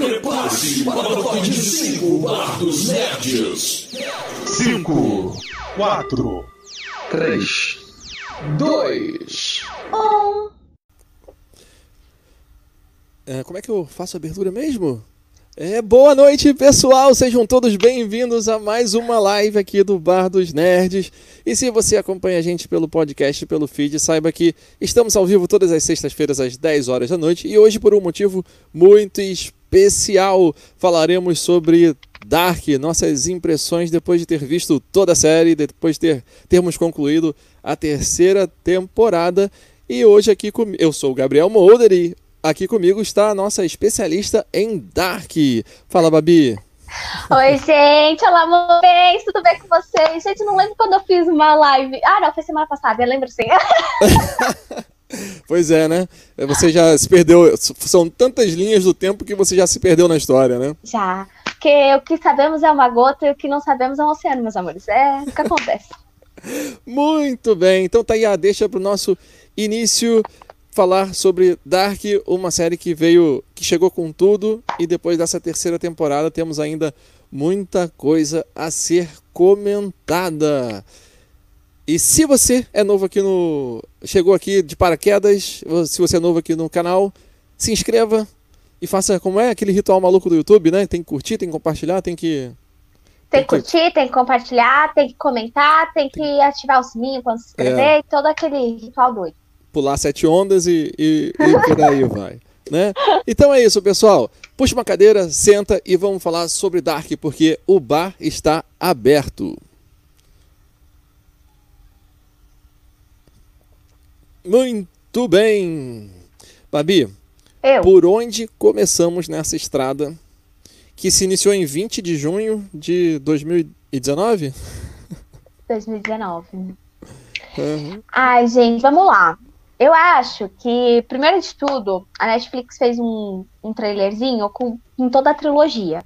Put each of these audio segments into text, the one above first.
Prepare-se para o top de 5 Bar dos Nerds. 5, 4, 3, 2. É, como é que eu faço a abertura mesmo? É, boa noite, pessoal! Sejam todos bem-vindos a mais uma live aqui do Bar dos Nerds. E se você acompanha a gente pelo podcast, pelo feed, saiba que estamos ao vivo todas as sextas-feiras às 10 horas da noite e hoje por um motivo muito especial. Falaremos sobre Dark, nossas impressões depois de ter visto toda a série, depois de ter termos concluído a terceira temporada. E hoje aqui comigo, eu sou o Gabriel Molder e Aqui comigo está a nossa especialista em Dark. Fala, Babi. Oi, gente. Olá, amores. Tudo bem com vocês? Gente, não lembro quando eu fiz uma live. Ah, não, foi semana passada, eu lembro sim. pois é, né? Você já se perdeu. São tantas linhas do tempo que você já se perdeu na história, né? Já. Porque o que sabemos é uma gota e o que não sabemos é um oceano, meus amores. É o que acontece. Muito bem. Então tá a deixa para o nosso início falar sobre Dark, uma série que veio, que chegou com tudo e depois dessa terceira temporada temos ainda muita coisa a ser comentada. E se você é novo aqui no, chegou aqui de paraquedas, se você é novo aqui no canal, se inscreva e faça como é aquele ritual maluco do YouTube, né? Tem que curtir, tem que compartilhar, tem que tem que curtir, tem que compartilhar, tem que comentar, tem que ativar o sininho quando se inscrever, é. todo aquele ritual doido pular sete ondas e, e, e por aí vai. Né? Então é isso, pessoal. Puxa uma cadeira, senta e vamos falar sobre Dark, porque o bar está aberto. Muito bem. Babi, Eu. por onde começamos nessa estrada que se iniciou em 20 de junho de 2019? 2019. Uhum. Ai, gente, vamos lá. Eu acho que, primeiro de tudo, a Netflix fez um, um trailerzinho com, com toda a trilogia.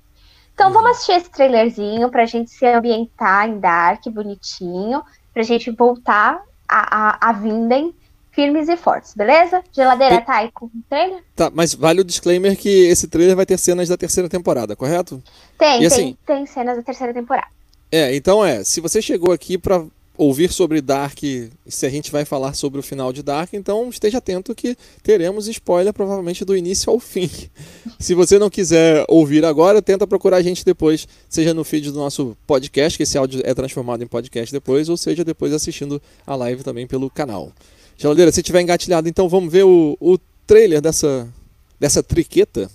Então vamos assistir esse trailerzinho pra gente se ambientar em Dark, bonitinho, pra gente voltar a, a, a Vinden firmes e fortes, beleza? Geladeira tá aí com o trailer? Tá, mas vale o disclaimer que esse trailer vai ter cenas da terceira temporada, correto? Tem, e, assim, tem, tem cenas da terceira temporada. É, então é, se você chegou aqui pra ouvir sobre Dark, se a gente vai falar sobre o final de Dark, então esteja atento que teremos spoiler provavelmente do início ao fim. Se você não quiser ouvir agora, tenta procurar a gente depois, seja no feed do nosso podcast, que esse áudio é transformado em podcast depois, ou seja depois assistindo a live também pelo canal. Geladeira, se tiver engatilhado, então vamos ver o, o trailer dessa, dessa triqueta.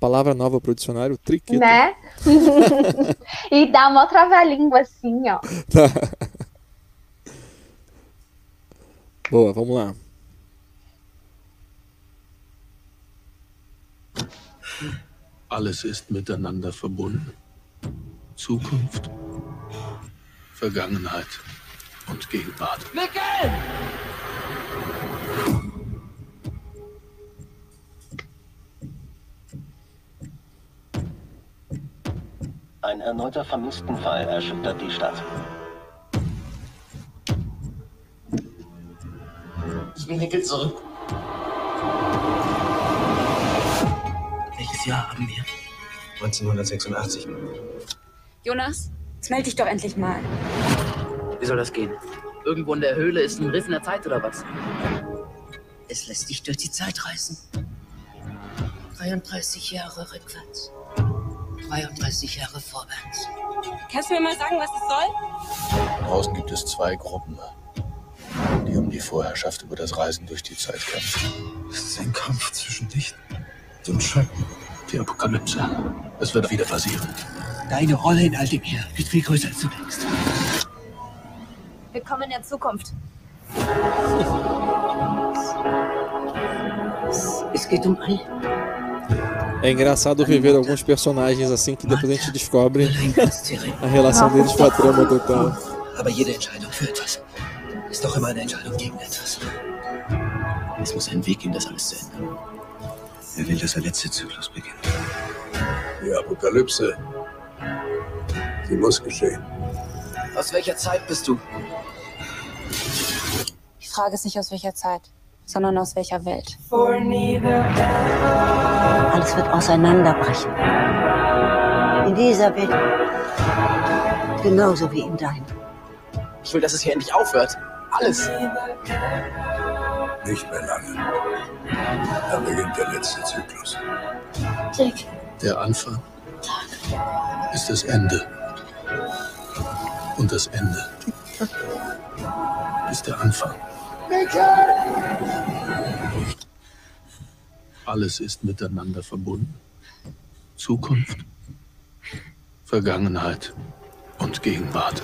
Palavra nova pro dicionário, triqueta. Né? e dá uma trava-língua assim, ó. Tá. Boa, vamos lá. Alles ist miteinander verbunden. Zukunft, Vergangenheit und Gegenwart. Nickel! Ein erneuter Vermisstenfall erschüttert die Stadt. Ich will Nickel zurück. Welches Jahr haben wir? 1986. Jonas, jetzt melde dich doch endlich mal. Wie soll das gehen? Irgendwo in der Höhle ist ein Riss in der Zeit oder was? Es lässt sich durch die Zeit reißen. 33 Jahre rückwärts. 33 Jahre vorwärts. Kannst du mir mal sagen, was es soll? Draußen gibt es zwei Gruppen, die um die Vorherrschaft über das Reisen durch die Zeit kämpfen. Es ist ein Kampf zwischen Licht und Schatten. Die Apokalypse. Es wird wieder passieren. Deine Rolle in all dem hier ist viel größer, als du denkst. Willkommen in der Zukunft. Es geht um all É engraçado viver alguns personagens assim que depois a gente descobre a relação deles com a trama total. Aber jede Entscheidung für etwas ist doch immer eine Entscheidung gegen etwas. Es muss einen Weg geben, das alles zu ändern. Er will, dass der letzte Zyklus beginnt. Die Apokalypse, sie muss geschehen. Aus welcher Zeit bist du? Die Frage ist nicht aus welcher Zeit sondern aus welcher Welt. Alles Alles wird auseinanderbrechen. In dieser Welt. Genauso wie in deinem. Ich will, dass es hier endlich aufhört. Alles. Nicht mehr lange. Dann beginnt der letzte Zyklus. Dick. Der Anfang ist das Ende. Und das Ende ist der Anfang. Alles ist miteinander verbunden. Zukunft, Vergangenheit und Gegenwart.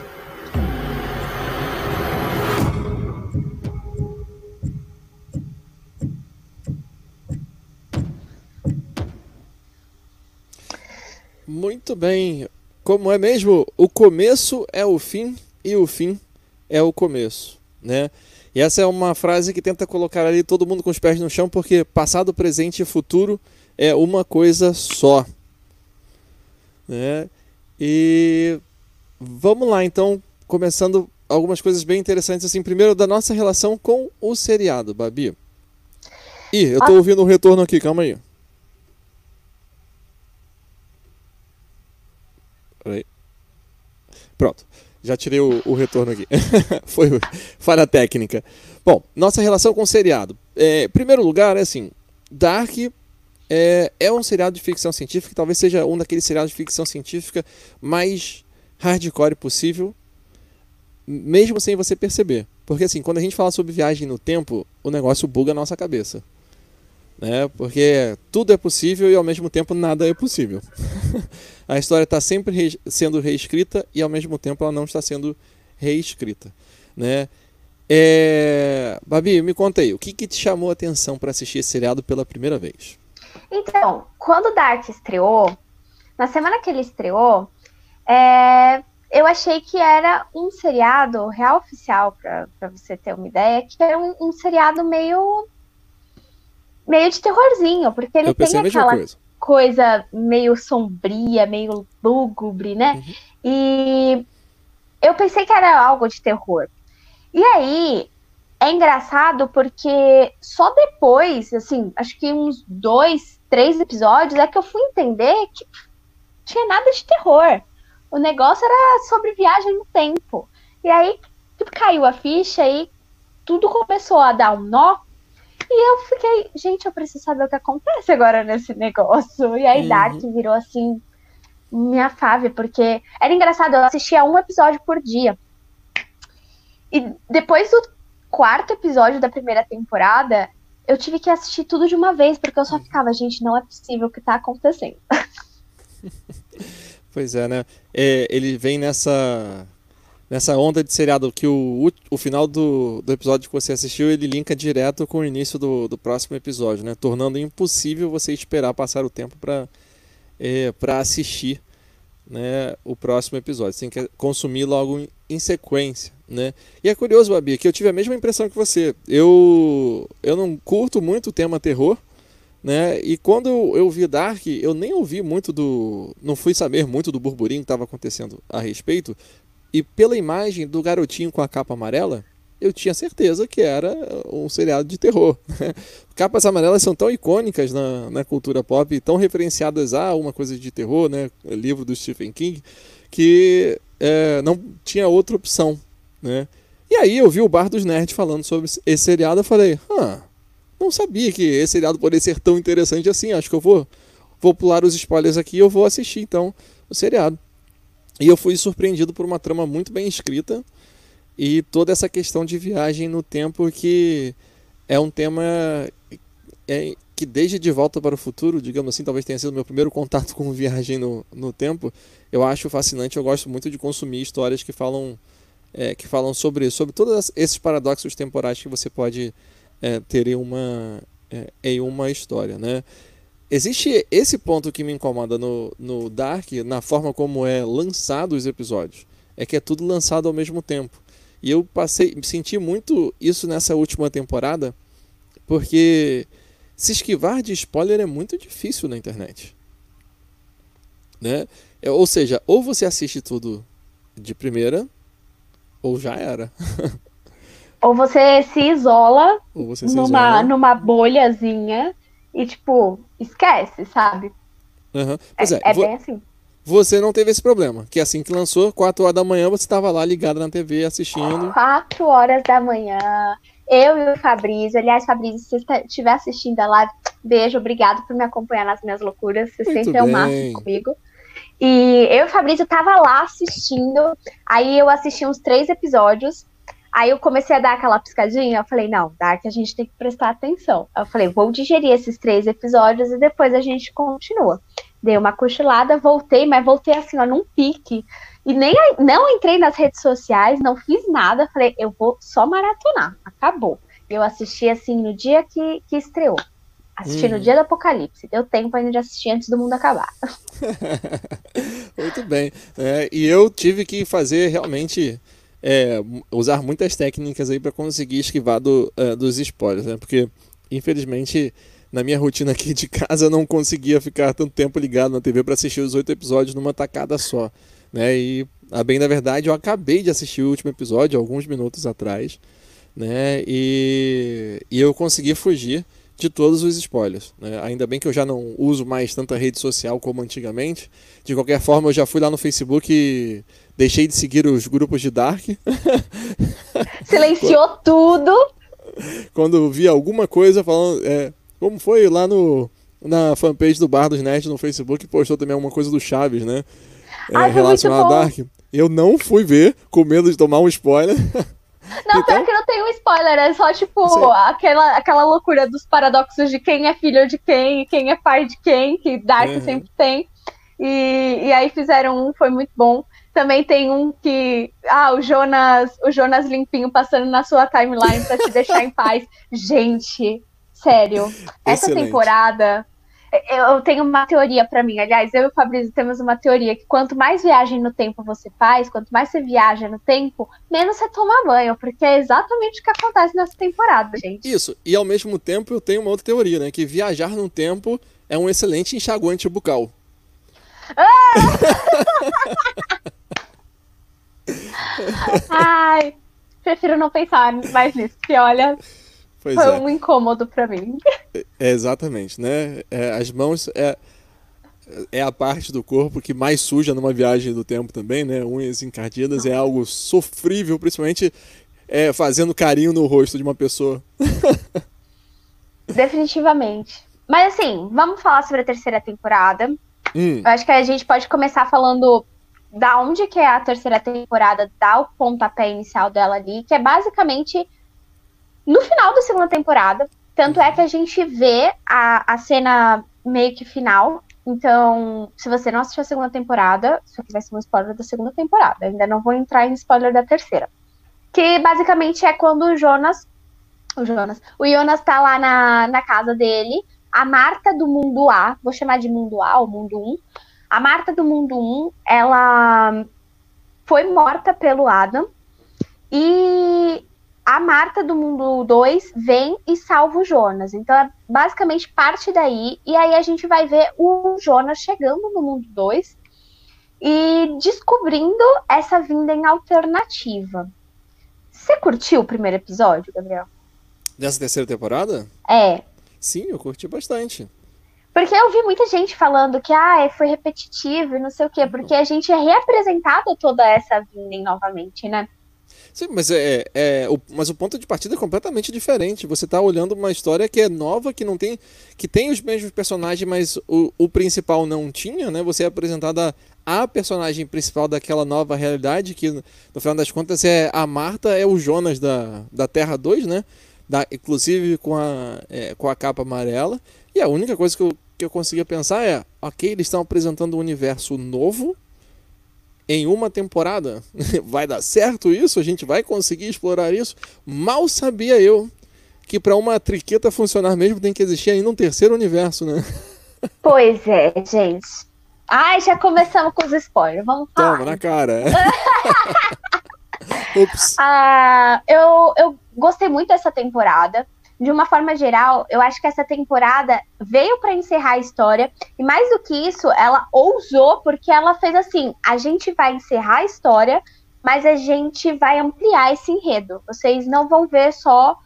Muito bem. Como é mesmo? O começo é o fim e o fim é o começo, né? E essa é uma frase que tenta colocar ali todo mundo com os pés no chão, porque passado, presente e futuro é uma coisa só. Né? E vamos lá, então, começando algumas coisas bem interessantes, assim, primeiro da nossa relação com o seriado, Babi. Ih, eu tô ouvindo um retorno aqui, calma aí. Peraí. Pronto. Já tirei o, o retorno aqui. Foi falha técnica. Bom, nossa relação com o seriado. É, primeiro lugar, é assim: Dark é, é um seriado de ficção científica, talvez seja um daqueles seriados de ficção científica mais hardcore possível, mesmo sem você perceber. Porque assim, quando a gente fala sobre viagem no tempo, o negócio buga a nossa cabeça. Né? Porque tudo é possível e ao mesmo tempo nada é possível. a história está sempre re sendo reescrita e ao mesmo tempo ela não está sendo reescrita. Né? É... Babi, me conta aí, o que, que te chamou a atenção para assistir esse seriado pela primeira vez? Então, quando Dark estreou, na semana que ele estreou, é, eu achei que era um seriado real oficial, para você ter uma ideia, que era um, um, seriado meio meio de terrorzinho, porque ele tem aquela coisa. coisa. meio sombria, meio lúgubre, né? Uhum. E eu pensei que era algo de terror. E aí, é engraçado porque só depois, assim, acho que uns dois, três episódios, é que eu fui entender que tinha nada de terror. O negócio era sobre viagem no tempo. E aí caiu a ficha e tudo começou a dar um nó. E eu fiquei, gente, eu preciso saber o que acontece agora nesse negócio. E aí uhum. Dark virou assim, minha fave, porque era engraçado, eu assistia um episódio por dia. E depois do quarto episódio da primeira temporada, eu tive que assistir tudo de uma vez, porque eu só ficava, gente, não é possível o que tá acontecendo. pois é, né? É, ele vem nessa nessa onda de seriado que o, o final do, do episódio que você assistiu ele linka direto com o início do, do próximo episódio, né? Tornando impossível você esperar passar o tempo para é, para assistir né, o próximo episódio. Você tem que consumir logo em, sequência. Né? E é curioso, Babi, que eu tive a mesma impressão que você. Eu, eu não curto muito o tema terror, né? E quando eu vi Dark, eu nem ouvi muito do. Não fui saber muito do burburinho que estava acontecendo a respeito. E pela imagem do garotinho com a capa amarela, eu tinha certeza que era um seriado de terror. Né? Capas amarelas são tão icônicas na, na cultura pop, tão referenciadas a uma coisa de terror, né? livro do Stephen King, que é, não tinha outra opção né? E aí eu vi o Bar dos Nerds falando sobre esse seriado, eu falei, ah, não sabia que esse seriado poderia ser tão interessante assim, acho que eu vou, vou pular os spoilers aqui e eu vou assistir então o seriado. E eu fui surpreendido por uma trama muito bem escrita e toda essa questão de viagem no tempo que é um tema é, que desde De Volta para o Futuro, digamos assim, talvez tenha sido meu primeiro contato com viagem no, no tempo, eu acho fascinante, eu gosto muito de consumir histórias que falam é, que falam sobre sobre todos esses paradoxos temporais que você pode é, ter em uma, é, em uma história. Né? Existe esse ponto que me incomoda no, no Dark, na forma como é lançado os episódios. É que é tudo lançado ao mesmo tempo. E eu passei, senti muito isso nessa última temporada, porque se esquivar de spoiler é muito difícil na internet. Né? É, ou seja, ou você assiste tudo de primeira, ou já era. ou você se isola, você se numa, isola. numa bolhazinha e, tipo, esquece, sabe? Uhum. É, é, é bem assim. você não teve esse problema. Que assim que lançou, 4 horas da manhã, você estava lá ligado na TV assistindo. Quatro horas da manhã. Eu e o Fabrício. Aliás, Fabrício, se você estiver assistindo a live, beijo, obrigado por me acompanhar nas minhas loucuras. Você Muito sempre é o bem. máximo comigo. E eu e o Fabrício tava lá assistindo. Aí eu assisti uns três episódios. Aí eu comecei a dar aquela piscadinha. Eu falei, não, Dark, a gente tem que prestar atenção. Eu falei, vou digerir esses três episódios e depois a gente continua. Dei uma cochilada, voltei, mas voltei assim, ó, num pique. E nem não entrei nas redes sociais, não fiz nada. Falei, eu vou só maratonar. Acabou. Eu assisti assim no dia que, que estreou. Assisti no Uhum. dia do apocalipse. Deu tempo ainda de assistir antes do mundo acabar. Muito bem. É, e eu tive que fazer realmente. É, usar muitas técnicas aí para conseguir esquivar do, é, dos spoilers, né? Porque, infelizmente, na minha rotina aqui de casa, eu não conseguia ficar tanto tempo ligado na TV para assistir os oito episódios numa tacada só. Né? E, a bem da verdade, eu acabei de assistir o último episódio, alguns minutos atrás. Né? E, e eu consegui fugir de todos os spoilers. né? Ainda bem que eu já não uso mais tanta rede social como antigamente. De qualquer forma, eu já fui lá no Facebook e deixei de seguir os grupos de Dark. Silenciou tudo. Quando vi alguma coisa falando. é, como foi lá no, na fanpage do Bar dos Nerds no Facebook, postou também alguma coisa do Chaves, né? É, Ai, relacionado a. Dark. Eu não fui ver, com medo de tomar um spoiler. Não, Então- pior que não tem um spoiler, é só tipo Sim. aquela, aquela loucura dos paradoxos de quem é filho de quem e quem é pai de quem, que Dark Uhum. sempre tem. E, e aí fizeram um, foi muito bom. Também tem um que. Ah, o Jonas, o Jonas limpinho passando na sua timeline pra te deixar em paz. Gente, sério, essa Excelente. temporada. Eu tenho uma teoria pra mim. Aliás, eu e o Fabrício temos uma teoria que quanto mais viagem no tempo você faz, quanto mais você viaja no tempo, menos você toma banho, porque é exatamente o que acontece nessa temporada, gente. Isso, e ao mesmo tempo eu tenho uma outra teoria, né? Que viajar no tempo é um excelente enxaguante bucal. Ai, prefiro não pensar mais nisso, porque olha, Pois foi é. um incômodo pra mim. É, exatamente, né? É, as mãos é, é a parte do corpo que mais suja numa viagem do tempo também, né? Unhas encardidas é algo sofrível, principalmente é, fazendo carinho no rosto de uma pessoa. Definitivamente. Mas assim, vamos falar sobre a terceira temporada. Hum, Eu acho que a gente pode começar falando da onde que é a terceira temporada, dar o pontapé inicial dela ali, que é basicamente no final da segunda temporada. Tanto é que a gente vê a, a cena meio que final. Então, se você não assistiu a segunda temporada, isso aqui vai ser um spoiler da segunda temporada. Ainda não vou entrar em spoiler da terceira. Que basicamente é quando o Jonas. O Jonas. O Jonas tá lá na, na casa dele. A Marta do mundo A, vou chamar de mundo A ou mundo 1. A Marta do mundo 1, ela foi morta pelo Adam. E a Marta do mundo 2 vem e salva o Jonas. Então é basicamente parte daí. E aí a gente vai ver o Jonas chegando no mundo 2 e descobrindo essa vinda em alternativa. Você curtiu o primeiro episódio, Gabriel? dessa terceira temporada? É. Sim, eu curti bastante. Porque eu vi muita gente falando que ah, foi repetitivo e não sei o quê, porque a gente é reapresentado toda essa vinda novamente, né? Sim, mas é, é o, mas o ponto de partida é completamente diferente. Você tá olhando uma história que é nova, que não tem, que tem os mesmos personagens, mas o, o principal não tinha, né? Você é apresentada a personagem principal daquela nova realidade, que no final das contas é a Marta, é o Jonas da, da Terra 2, né? Da, inclusive com a, é, com a capa amarela. E a única coisa que eu, que eu conseguia pensar é, ok, eles estão apresentando um universo novo em uma temporada. Vai dar certo isso? A gente vai conseguir explorar isso? Mal sabia eu que para uma triqueta funcionar mesmo tem que existir ainda um terceiro universo, né? Pois é, gente. Ai, já começamos com os spoilers. Vamos falar. Toma na cara. Ups. Ah, eu, eu gostei muito dessa temporada. De uma forma geral, eu acho que essa temporada veio para encerrar a história. E mais do que isso, ela ousou, porque ela fez assim: a gente vai encerrar a história, mas a gente vai ampliar esse enredo. Vocês não vão ver só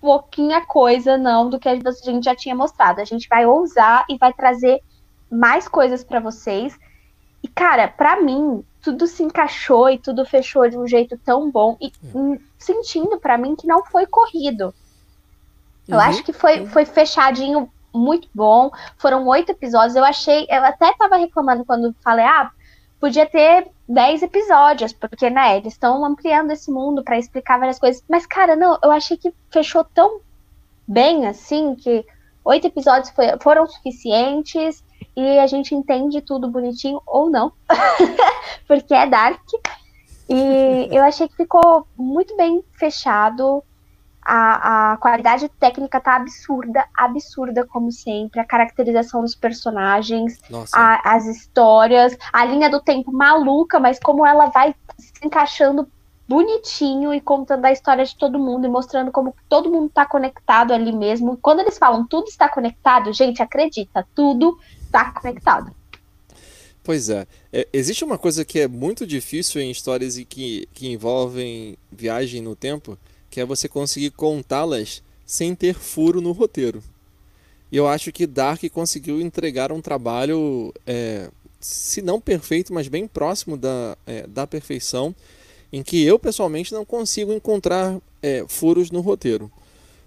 pouquinha coisa, não, do que a gente já tinha mostrado. A gente vai ousar e vai trazer mais coisas para vocês. E, cara, para mim, tudo se encaixou e tudo fechou de um jeito tão bom. E hum, sentindo para mim que não foi corrido. Eu uhum. acho que foi, foi fechadinho muito bom. Foram oito episódios. Eu achei. Eu até tava reclamando quando falei, ah, podia ter dez episódios, porque, né, eles estão ampliando esse mundo para explicar várias coisas. Mas, cara, não, eu achei que fechou tão bem assim que oito episódios foi, foram suficientes e a gente entende tudo bonitinho ou não, porque é Dark. E eu achei que ficou muito bem fechado. A, a qualidade técnica tá absurda, absurda como sempre. A caracterização dos personagens, a, as histórias, a linha do tempo maluca, mas como ela vai se encaixando bonitinho e contando a história de todo mundo e mostrando como todo mundo tá conectado ali mesmo. Quando eles falam tudo está conectado, gente, acredita, tudo está conectado. Pois é. é. Existe uma coisa que é muito difícil em histórias que, que envolvem viagem no tempo, que é você conseguir contá-las sem ter furo no roteiro. E eu acho que Dark conseguiu entregar um trabalho, é, se não perfeito, mas bem próximo da, é, da perfeição, em que eu pessoalmente não consigo encontrar é, furos no roteiro.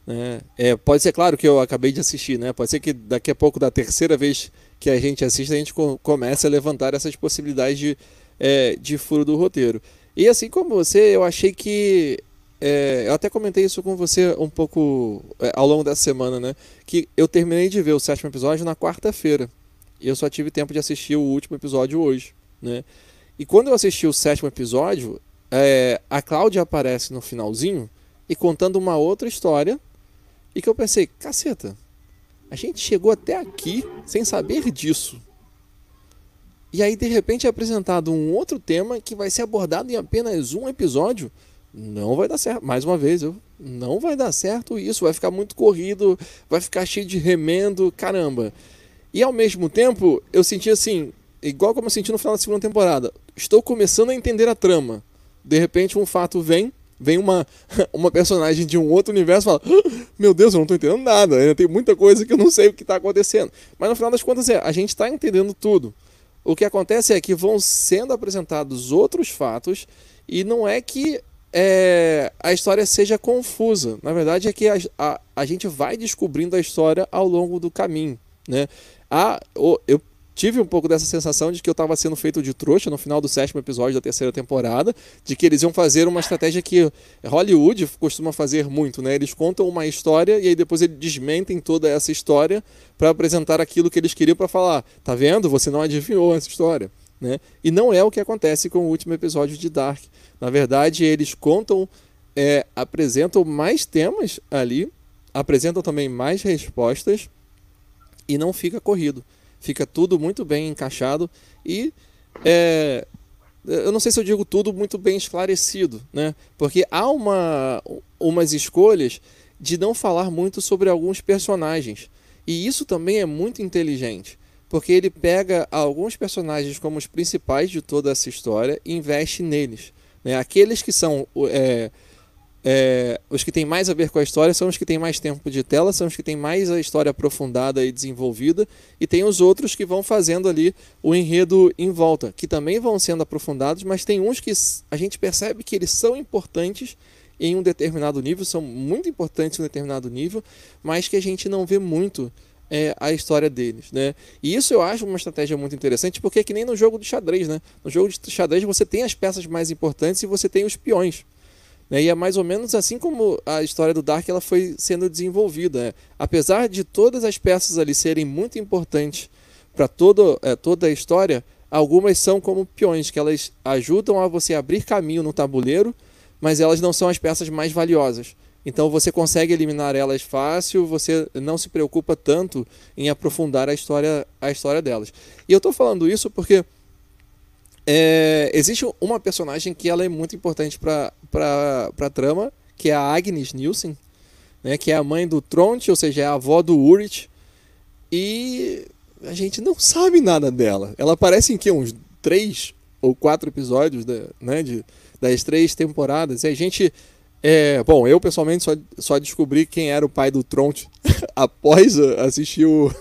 Né? É, pode ser claro que eu acabei de assistir, né? pode ser que daqui a pouco, da terceira vez que a gente assiste, a gente comece a levantar essas possibilidades de, é, de furo do roteiro. E assim como você, eu achei que é, eu até comentei isso com você um pouco é, ao longo dessa semana, né? Que eu terminei de ver o sétimo episódio na quarta-feira. E eu só tive tempo de assistir o último episódio hoje, né? E quando eu assisti o sétimo episódio, é, a Cláudia aparece no finalzinho e contando uma outra história. E que eu pensei, caceta, a gente chegou até aqui sem saber disso. E aí, de repente, é apresentado um outro tema que vai ser abordado em apenas um episódio não vai dar certo. Mais uma vez, eu, não vai dar certo isso. Vai ficar muito corrido, vai ficar cheio de remendo, caramba. E ao mesmo tempo, eu senti assim, igual como eu senti no final da segunda temporada. Estou começando a entender a trama. De repente, um fato vem, vem uma, uma personagem de um outro universo e fala: ah, Meu Deus, eu não estou entendendo nada. Ainda tem muita coisa que eu não sei o que está acontecendo. Mas no final das contas, é, a gente está entendendo tudo. O que acontece é que vão sendo apresentados outros fatos e não é que é, a história seja confusa. Na verdade, é que a, a, a, gente vai descobrindo a história ao longo do caminho. Né? A, o, eu tive um pouco dessa sensação de que eu estava sendo feito de trouxa no final do sétimo episódio da terceira temporada, de que eles iam fazer uma estratégia que Hollywood costuma fazer muito, né? Eles contam uma história e aí depois eles desmentem toda essa história para apresentar aquilo que eles queriam para falar. Tá vendo? Você não adivinhou essa história. Né? E não é o que acontece com o último episódio de Dark. Na verdade, eles contam, é, apresentam mais temas ali, apresentam também mais respostas e não fica corrido. Fica tudo muito bem encaixado e é, eu não sei se eu digo tudo muito bem esclarecido, né? Porque há uma, umas escolhas de não falar muito sobre alguns personagens. E isso também é muito inteligente porque ele pega alguns personagens como os principais de toda essa história e investe neles. Né? Aqueles que são é, é, os que têm mais a ver com a história são os que têm mais tempo de tela, são os que têm mais a história aprofundada e desenvolvida, e tem os outros que vão fazendo ali o enredo em volta, que também vão sendo aprofundados, mas tem uns que a gente percebe que eles são importantes em um determinado nível, são muito importantes em um determinado nível, mas que a gente não vê muito é, a história deles, né? E isso eu acho uma estratégia muito interessante, porque é que nem no jogo de xadrez, né? No jogo de xadrez você tem as peças mais importantes e você tem os peões. Né? E é mais ou menos assim como a história do Dark ela foi sendo desenvolvida. Né? Apesar de todas as peças ali serem muito importantes para é, toda a história, algumas são como peões, que elas ajudam a você abrir caminho no tabuleiro, mas elas não são as peças mais valiosas. Então você consegue eliminar elas fácil, você não se preocupa tanto em aprofundar a história, a história delas. E eu estou falando isso porque é, existe uma personagem que ela é muito importante para a trama, que é a Agnes Nielsen, né, que é a mãe do Tronte, ou seja, é a avó do Urit. E a gente não sabe nada dela. Ela aparece em que uns três ou quatro episódios da, né, de, das três temporadas. E a gente É, bom, eu pessoalmente só, só descobri quem era o pai do Tronte após assistir o.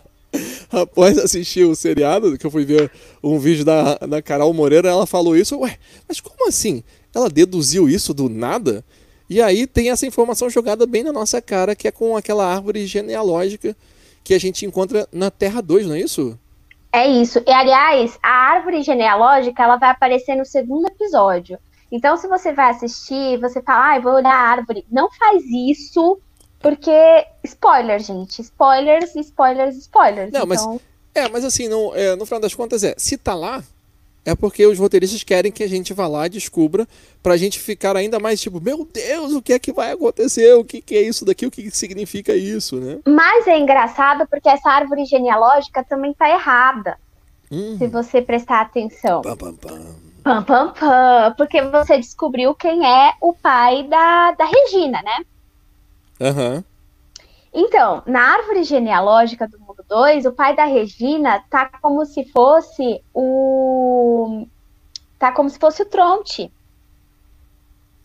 após assistir o seriado, que eu fui ver um vídeo da, da Carol Moreira, ela falou isso. Ué, mas como assim? Ela deduziu isso do nada? E aí tem essa informação jogada bem na nossa cara, que é com aquela árvore genealógica que a gente encontra na Terra 2, não é isso? É isso. E aliás, a árvore genealógica ela vai aparecer no segundo episódio. Então, se você vai assistir, você fala, ah, vou olhar a árvore. Não faz isso, porque. Spoiler, gente. Spoilers, spoilers, spoilers. Não, então... mas. É, mas assim, no, é, no final das contas é, se tá lá, é porque os roteiristas querem que a gente vá lá e descubra, pra gente ficar ainda mais tipo, meu Deus, o que é que vai acontecer? O que, que é isso daqui? O que, que significa isso, né? Mas é engraçado porque essa árvore genealógica também tá errada. Hum. Se você prestar atenção. Pam, pam, pam. Pam, pam, pam. Porque você descobriu quem é o pai da, da Regina, né? Aham. Então, na árvore genealógica do mundo 2, o pai da Regina tá como se fosse o. tá como se fosse o Tronte.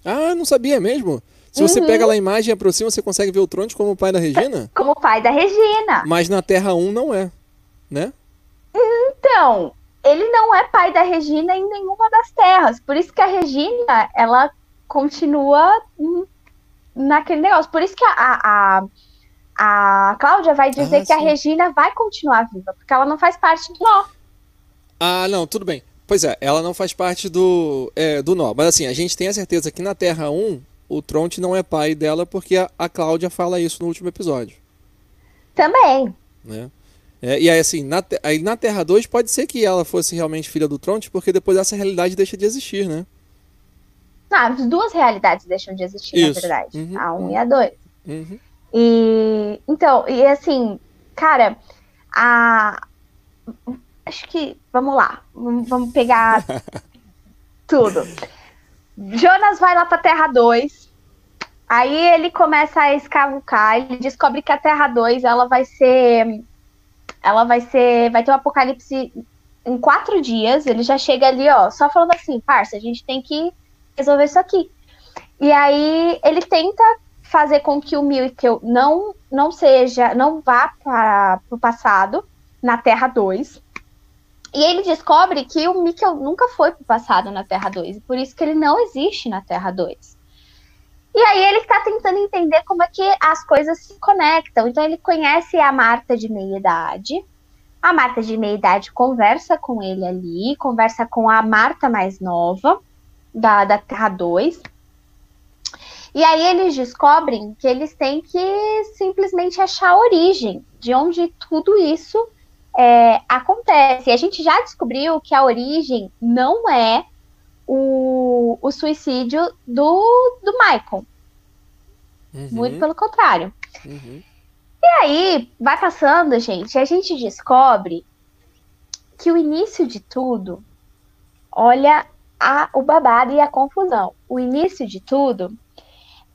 Ah, não sabia mesmo. Se você Uhum. pega lá a imagem e aproxima, você consegue ver o Tronte como o pai da Regina? Como o pai da Regina. Mas na Terra 1 não é, né? Então, ele não é pai da Regina em nenhuma das terras. Por isso que a Regina, ela continua hum, naquele negócio. Por isso que a, a, a, Cláudia vai dizer Ah, que a. Regina vai continuar viva, porque ela não faz parte do nó. Ah, não, tudo bem. Pois é, ela não faz parte do, é, do nó. Mas assim, a gente tem a certeza que na Terra 1, o Tronte não é pai dela, porque a, a Cláudia fala isso no último episódio, Também. né? É, e aí, assim, na, aí na Terra 2 pode ser que ela fosse realmente filha do Tronte, porque depois essa realidade deixa de existir, né? Ah, as duas realidades deixam de existir, Isso. na verdade. Uhum, A um e a dois. Uhum. E então, e assim, cara, a acho que vamos lá, vamos vamos pegar tudo. Jonas vai lá pra Terra 2. Aí ele começa a escavucar, ele descobre que a Terra 2 ela vai ser ela vai ser vai ter um apocalipse em quatro dias. Ele já chega ali, ó, só falando assim, parça, a gente tem que resolver isso aqui. E aí ele tenta fazer com que o Mikkel não não seja, não vá para o passado na Terra 2. E ele descobre que o Mikkel nunca foi para o passado na Terra 2, e por isso que ele não existe na Terra 2. E aí ele está tentando entender como é que as coisas se conectam. Então ele conhece a Marta de meia idade. A Marta de meia idade conversa com ele ali, conversa com a Marta mais nova da, da Terra 2. E aí eles descobrem que eles têm que simplesmente achar a origem de onde tudo isso é, acontece. E a gente já descobriu que a origem não é o, o suicídio do, do Michael. Uhum. Muito pelo contrário. Uhum. E aí, vai passando, gente, a gente descobre que o início de tudo, olha a, o babado e a confusão. O início de tudo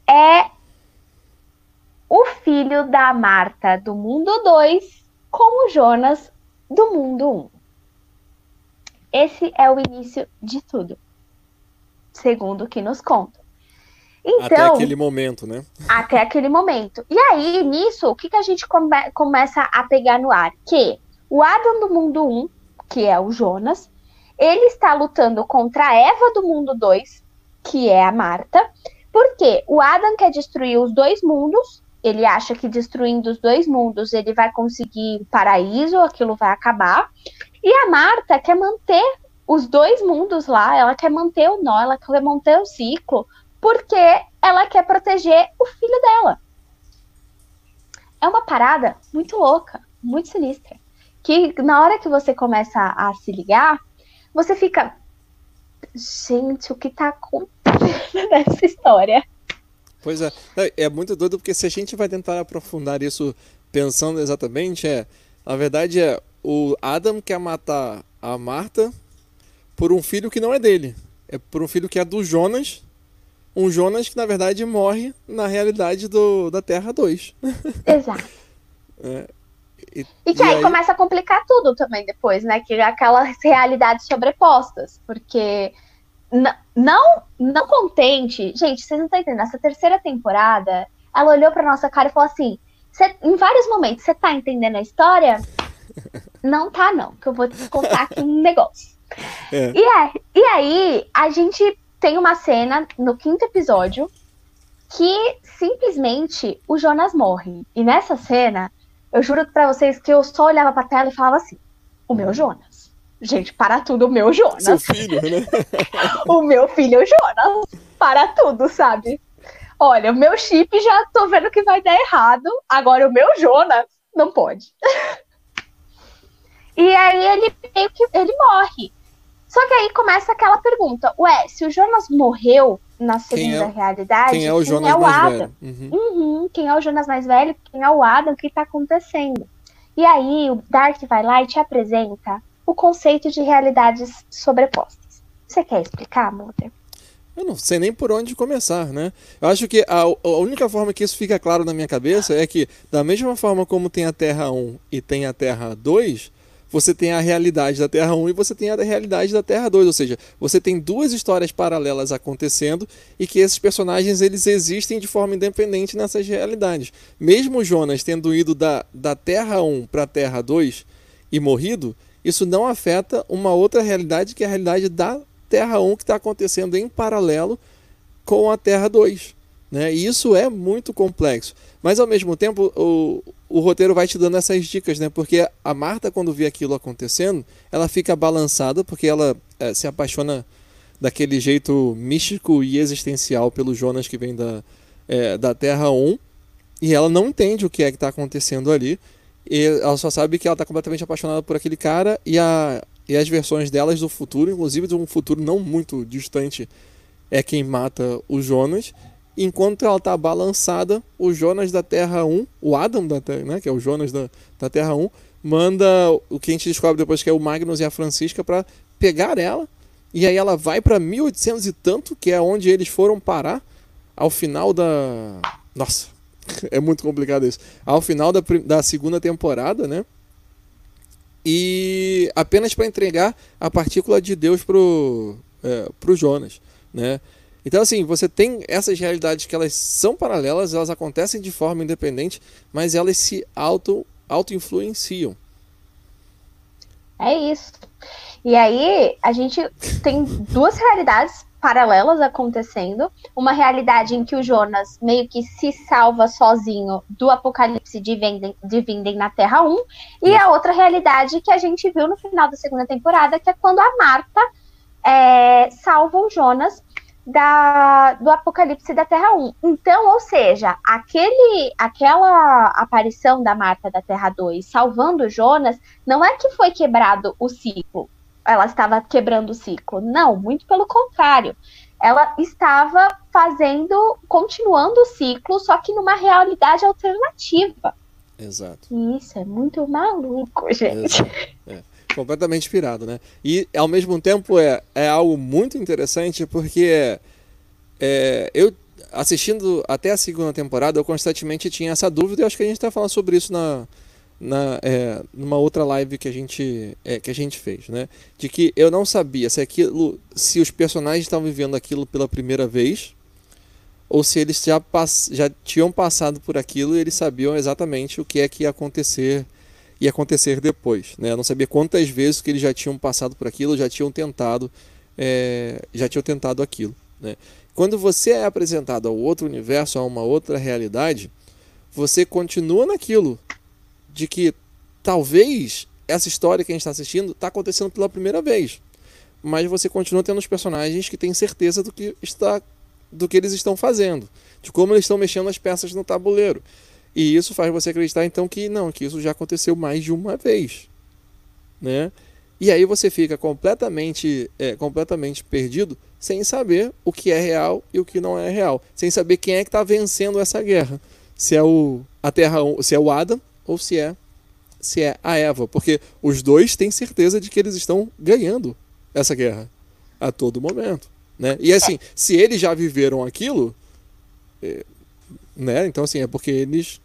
é o filho da Marta do mundo 2 com o Jonas do mundo 1. Um. Esse é o início de tudo, segundo o que nos contam. Então, Até aquele momento, né? até aquele momento. E aí, nisso, o que, que a gente come- começa a pegar no ar? Que o Adam do mundo 1, que é o Jonas, ele está lutando contra a Eva do mundo 2, que é a Marta, porque o Adam quer destruir os dois mundos, ele acha que destruindo os dois mundos ele vai conseguir o paraíso, aquilo vai acabar, e a Marta quer manter os dois mundos lá, ela quer manter o nó, ela quer manter o ciclo, porque ela quer proteger o filho dela. É uma parada muito louca, muito sinistra. Que na hora que você começa a se ligar, você fica. Gente, o que tá acontecendo nessa história? Pois é. É, muito doido porque se a gente vai tentar aprofundar isso pensando exatamente, é. A verdade é, o Adam quer matar a Marta por um filho que não é dele. É por um filho que é do Jonas. Um Jonas que na verdade morre na realidade do, da Terra 2. Exato. É, e, E que aí, começa a complicar tudo também depois, né? Que aquelas realidades sobrepostas. Porque não, não contente. Gente, vocês não estão entendendo. Essa terceira temporada, ela olhou pra nossa cara e falou assim: "Cê- em vários momentos, você tá entendendo a história? Não tá, não, que eu vou te contar aqui um negócio. É. E, é, e aí, a gente tem uma cena no quinto episódio que simplesmente o Jonas morre. E nessa cena, eu juro pra vocês que eu só olhava pra tela e falava assim: o meu Jonas. Gente, para tudo, o meu Jonas. Seu filho, né? o meu filho é o Jonas. Para tudo, sabe? Olha, o meu chip já tô vendo que vai dar errado. Agora o meu Jonas não pode. e aí ele meio que ele morre. Só que aí começa aquela pergunta: Ué, se o Jonas morreu na Quem segunda é- realidade, Quem é o Jonas é o mais Adam? velho? Uhum. Uhum, quem é o Jonas mais velho, quem é o Adam, o que tá acontecendo. E aí o Dark vai lá e te apresenta o conceito de realidades sobrepostas. Você quer explicar, Mulder? Eu não sei nem por onde começar, né? Eu acho que a, a única forma que isso fica claro na minha cabeça é que, da mesma forma como tem a Terra 1 e tem a Terra 2, você tem a realidade da Terra 1 e você tem a realidade da Terra 2. Ou seja, você tem duas histórias paralelas acontecendo e que esses personagens eles existem de forma independente nessas realidades. Mesmo Jonas tendo ido da, da Terra 1 para a Terra 2 e morrido, isso não afeta uma outra realidade que é a realidade da Terra 1 que está acontecendo em paralelo com a Terra 2. Né? E isso é muito complexo. Mas ao mesmo tempo, o, o roteiro vai te dando essas dicas, né? Porque a Marta, quando vê aquilo acontecendo, ela fica balançada, porque ela eh, se apaixona daquele jeito místico e existencial pelo Jonas que vem da, eh, da Terra 1. E ela não entende o que é que está acontecendo ali. E ela só sabe que ela está completamente apaixonada por aquele cara e, a, e as versões delas do futuro, inclusive de um futuro não muito distante, é quem mata o Jonas. Enquanto ela está balançada, o Jonas da Terra 1, o Adam da Terra, né, que é o Jonas da, da Terra 1, manda o que a gente descobre depois que é o Magnus e a Francisca para pegar ela. E aí ela vai para 1800 e tanto, que é onde eles foram parar ao final da. Nossa, é muito complicado isso. Ao final da, da segunda temporada, né? E apenas para entregar a partícula de Deus pro, é, pro Jonas, né? Então, assim, você tem essas realidades que elas são paralelas, elas acontecem de forma independente, mas elas se auto, auto-influenciam. É isso. E aí, a gente tem duas realidades paralelas acontecendo. Uma realidade em que o Jonas meio que se salva sozinho do apocalipse de Vinden, de Vinden na Terra 1. E a outra realidade que a gente viu no final da segunda temporada, que é quando a Marta é, salva o Jonas da, do apocalipse da Terra 1. Então, ou seja, aquele, aquela aparição da Marta da Terra 2 salvando Jonas, não é que foi quebrado o ciclo. Ela estava quebrando o ciclo. Não, muito pelo contrário. Ela estava fazendo, continuando o ciclo, só que numa realidade alternativa. Exato. Isso é muito maluco, gente. Exato. É. Completamente inspirado, né? E ao mesmo tempo é, é algo muito interessante porque é, eu assistindo até a segunda temporada eu constantemente tinha essa dúvida e acho que a gente está falando sobre isso na, na é, numa outra live que a gente é, que a gente fez, né? De que eu não sabia se aquilo, se os personagens estavam vivendo aquilo pela primeira vez ou se eles já, já tinham passado por aquilo e eles sabiam exatamente o que é que ia acontecer ia acontecer depois. Né? Eu não sabia quantas vezes que eles já tinham passado por aquilo, já tinham tentado, é, já tinham tentado aquilo. Né? Quando você é apresentado ao outro universo, a uma outra realidade, você continua naquilo de que talvez essa história que a gente está assistindo está acontecendo pela primeira vez, mas você continua tendo os personagens que têm certeza do que está, do que eles estão fazendo, de como eles estão mexendo as peças no tabuleiro. E isso faz você acreditar então que não, que isso já aconteceu mais de uma vez, né? E aí você fica completamente, é, completamente perdido, sem saber o que é real e o que não é real, sem saber quem é que está vencendo essa guerra, se é o a Terra, se é o Adam ou se é se é a Eva, porque os dois têm certeza de que eles estão ganhando essa guerra a todo momento, né? E assim, se eles já viveram aquilo, é, né? Então, assim, é porque eles,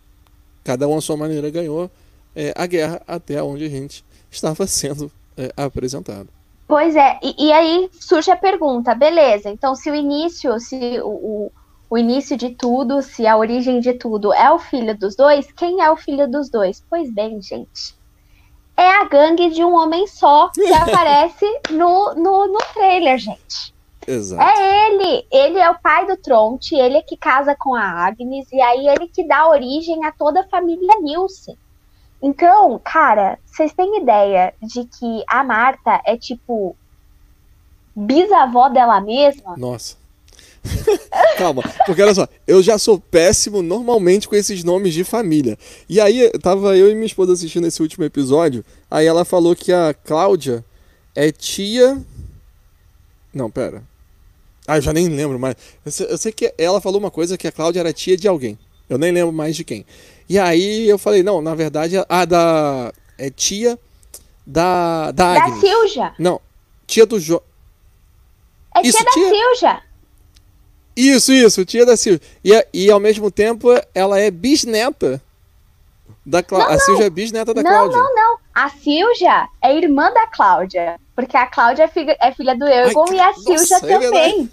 cada um à sua maneira, ganhou é, a guerra até onde a gente estava sendo é, apresentado. Pois é, e, e, aí surge a pergunta, beleza, então se o início, se o, o, o, início de tudo, se a origem de tudo é o filho dos dois, quem é o filho dos dois? Pois bem, gente, é a gangue de um homem só que aparece no, no, no trailer, gente. Exato. É ele, ele é o pai do Tronte, ele é que casa com a Agnes, e aí ele que dá origem a toda a família Nielsen. Então, cara, vocês têm ideia de que a Marta é tipo bisavó dela mesma? Nossa. Calma, porque olha só, eu já sou péssimo normalmente com esses nomes de família. E aí, tava eu e minha esposa assistindo esse último episódio, aí ela falou que a Cláudia é tia. Não, pera. Ah, eu já nem lembro mais. Eu sei, eu sei que ela falou uma coisa que a Cláudia era tia de alguém. Eu nem lembro mais de quem. E aí eu falei, não, na verdade, a da. É tia da. Da, Agnes. da Silja. Não, tia do Jo. É tia isso, da tia... Silja. Isso, isso, tia da Silja. E, e ao mesmo tempo ela é bisneta da Cláudia. A Silja é bisneta da não, Cláudia. Não, não, não. A Silja é irmã da Cláudia. Porque a Cláudia é filha, é filha do Egon Ai, e a Silja é também.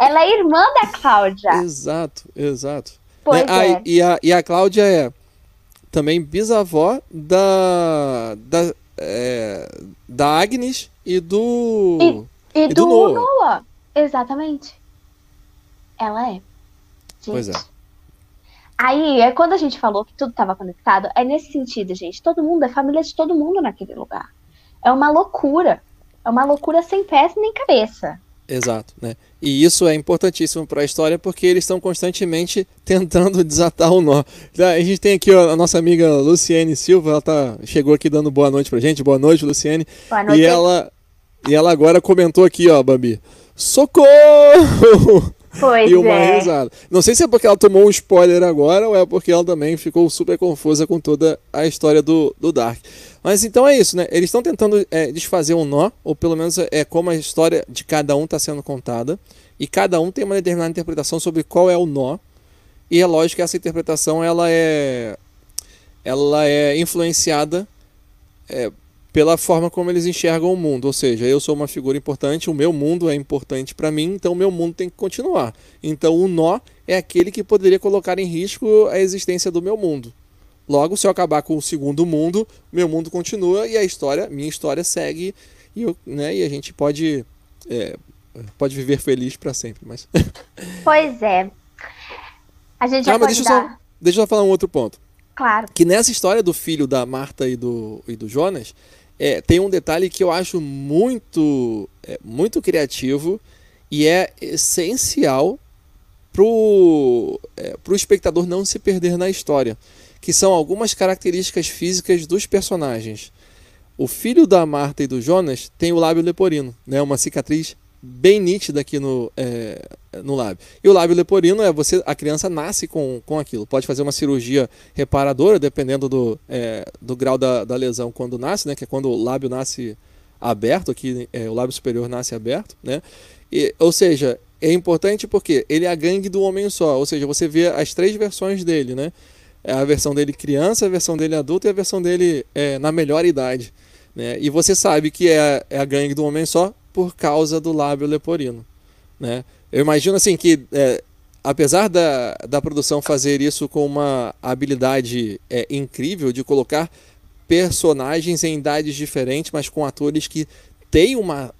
É ela é irmã da Cláudia. Exato, exato. Pois né? é. E, a, e a Cláudia é também bisavó da. da, é, da Agnes e do. E, e, e do, do Noah. Noah. Exatamente. Ela é. Gente. Pois é. Aí, é quando a gente falou que tudo estava conectado, é nesse sentido, gente. Todo mundo é família de todo mundo naquele lugar. É uma loucura. É uma loucura sem pés nem cabeça. Exato, né? E isso é importantíssimo para a história porque eles estão constantemente tentando desatar o nó. A gente tem aqui a nossa amiga Luciene Silva, ela tá, chegou aqui dando boa noite pra gente. Boa noite, Luciene. Boa noite. E ela, e ela agora comentou aqui, ó, Bambi. Socorro! Pois e uma é. risada. Não sei se é porque ela tomou um spoiler agora ou é porque ela também ficou super confusa com toda a história do, do Dark. Mas então é isso, né? Eles estão tentando é, desfazer um nó, ou pelo menos é como a história de cada um está sendo contada, e cada um tem uma determinada interpretação sobre qual é o nó. E é lógico que essa interpretação ela é, ela é influenciada é, pela forma como eles enxergam o mundo. Ou seja, eu sou uma figura importante, o meu mundo é importante para mim, então o meu mundo tem que continuar. Então o nó é aquele que poderia colocar em risco a existência do meu mundo. Logo, se eu acabar com o segundo mundo, meu mundo continua e a história, minha história segue e, eu, né, e a gente pode é, pode viver feliz para sempre. Mas pois é, a gente já ah, deixa, dar... só, deixa eu falar um outro ponto. Claro. Que nessa história do filho da Marta e do, e do Jonas, é, tem um detalhe que eu acho muito, é, muito criativo e é essencial pro, é, pro espectador não se perder na história, que são algumas características físicas dos personagens. O filho da Marta e do Jonas tem o lábio leporino, né, uma cicatriz bem nítida aqui no, é, no lábio. E o lábio leporino é você, a criança nasce com, com aquilo. Pode fazer uma cirurgia reparadora, dependendo do, é, do grau da, da lesão quando nasce, né? Que é quando o lábio nasce aberto, aqui é, o lábio superior nasce aberto, né? E, ou seja, é importante porque ele é a gangue do homem só. Ou seja, você vê as três versões dele, né? É a versão dele criança, a versão dele adulto e a versão dele é, na melhor idade. Né? E você sabe que é, é a gangue do homem só por causa do lábio leporino. Né? Eu imagino assim que, é, apesar da, da produção fazer isso com uma habilidade é, incrível de colocar personagens em idades diferentes, mas com atores que têm uma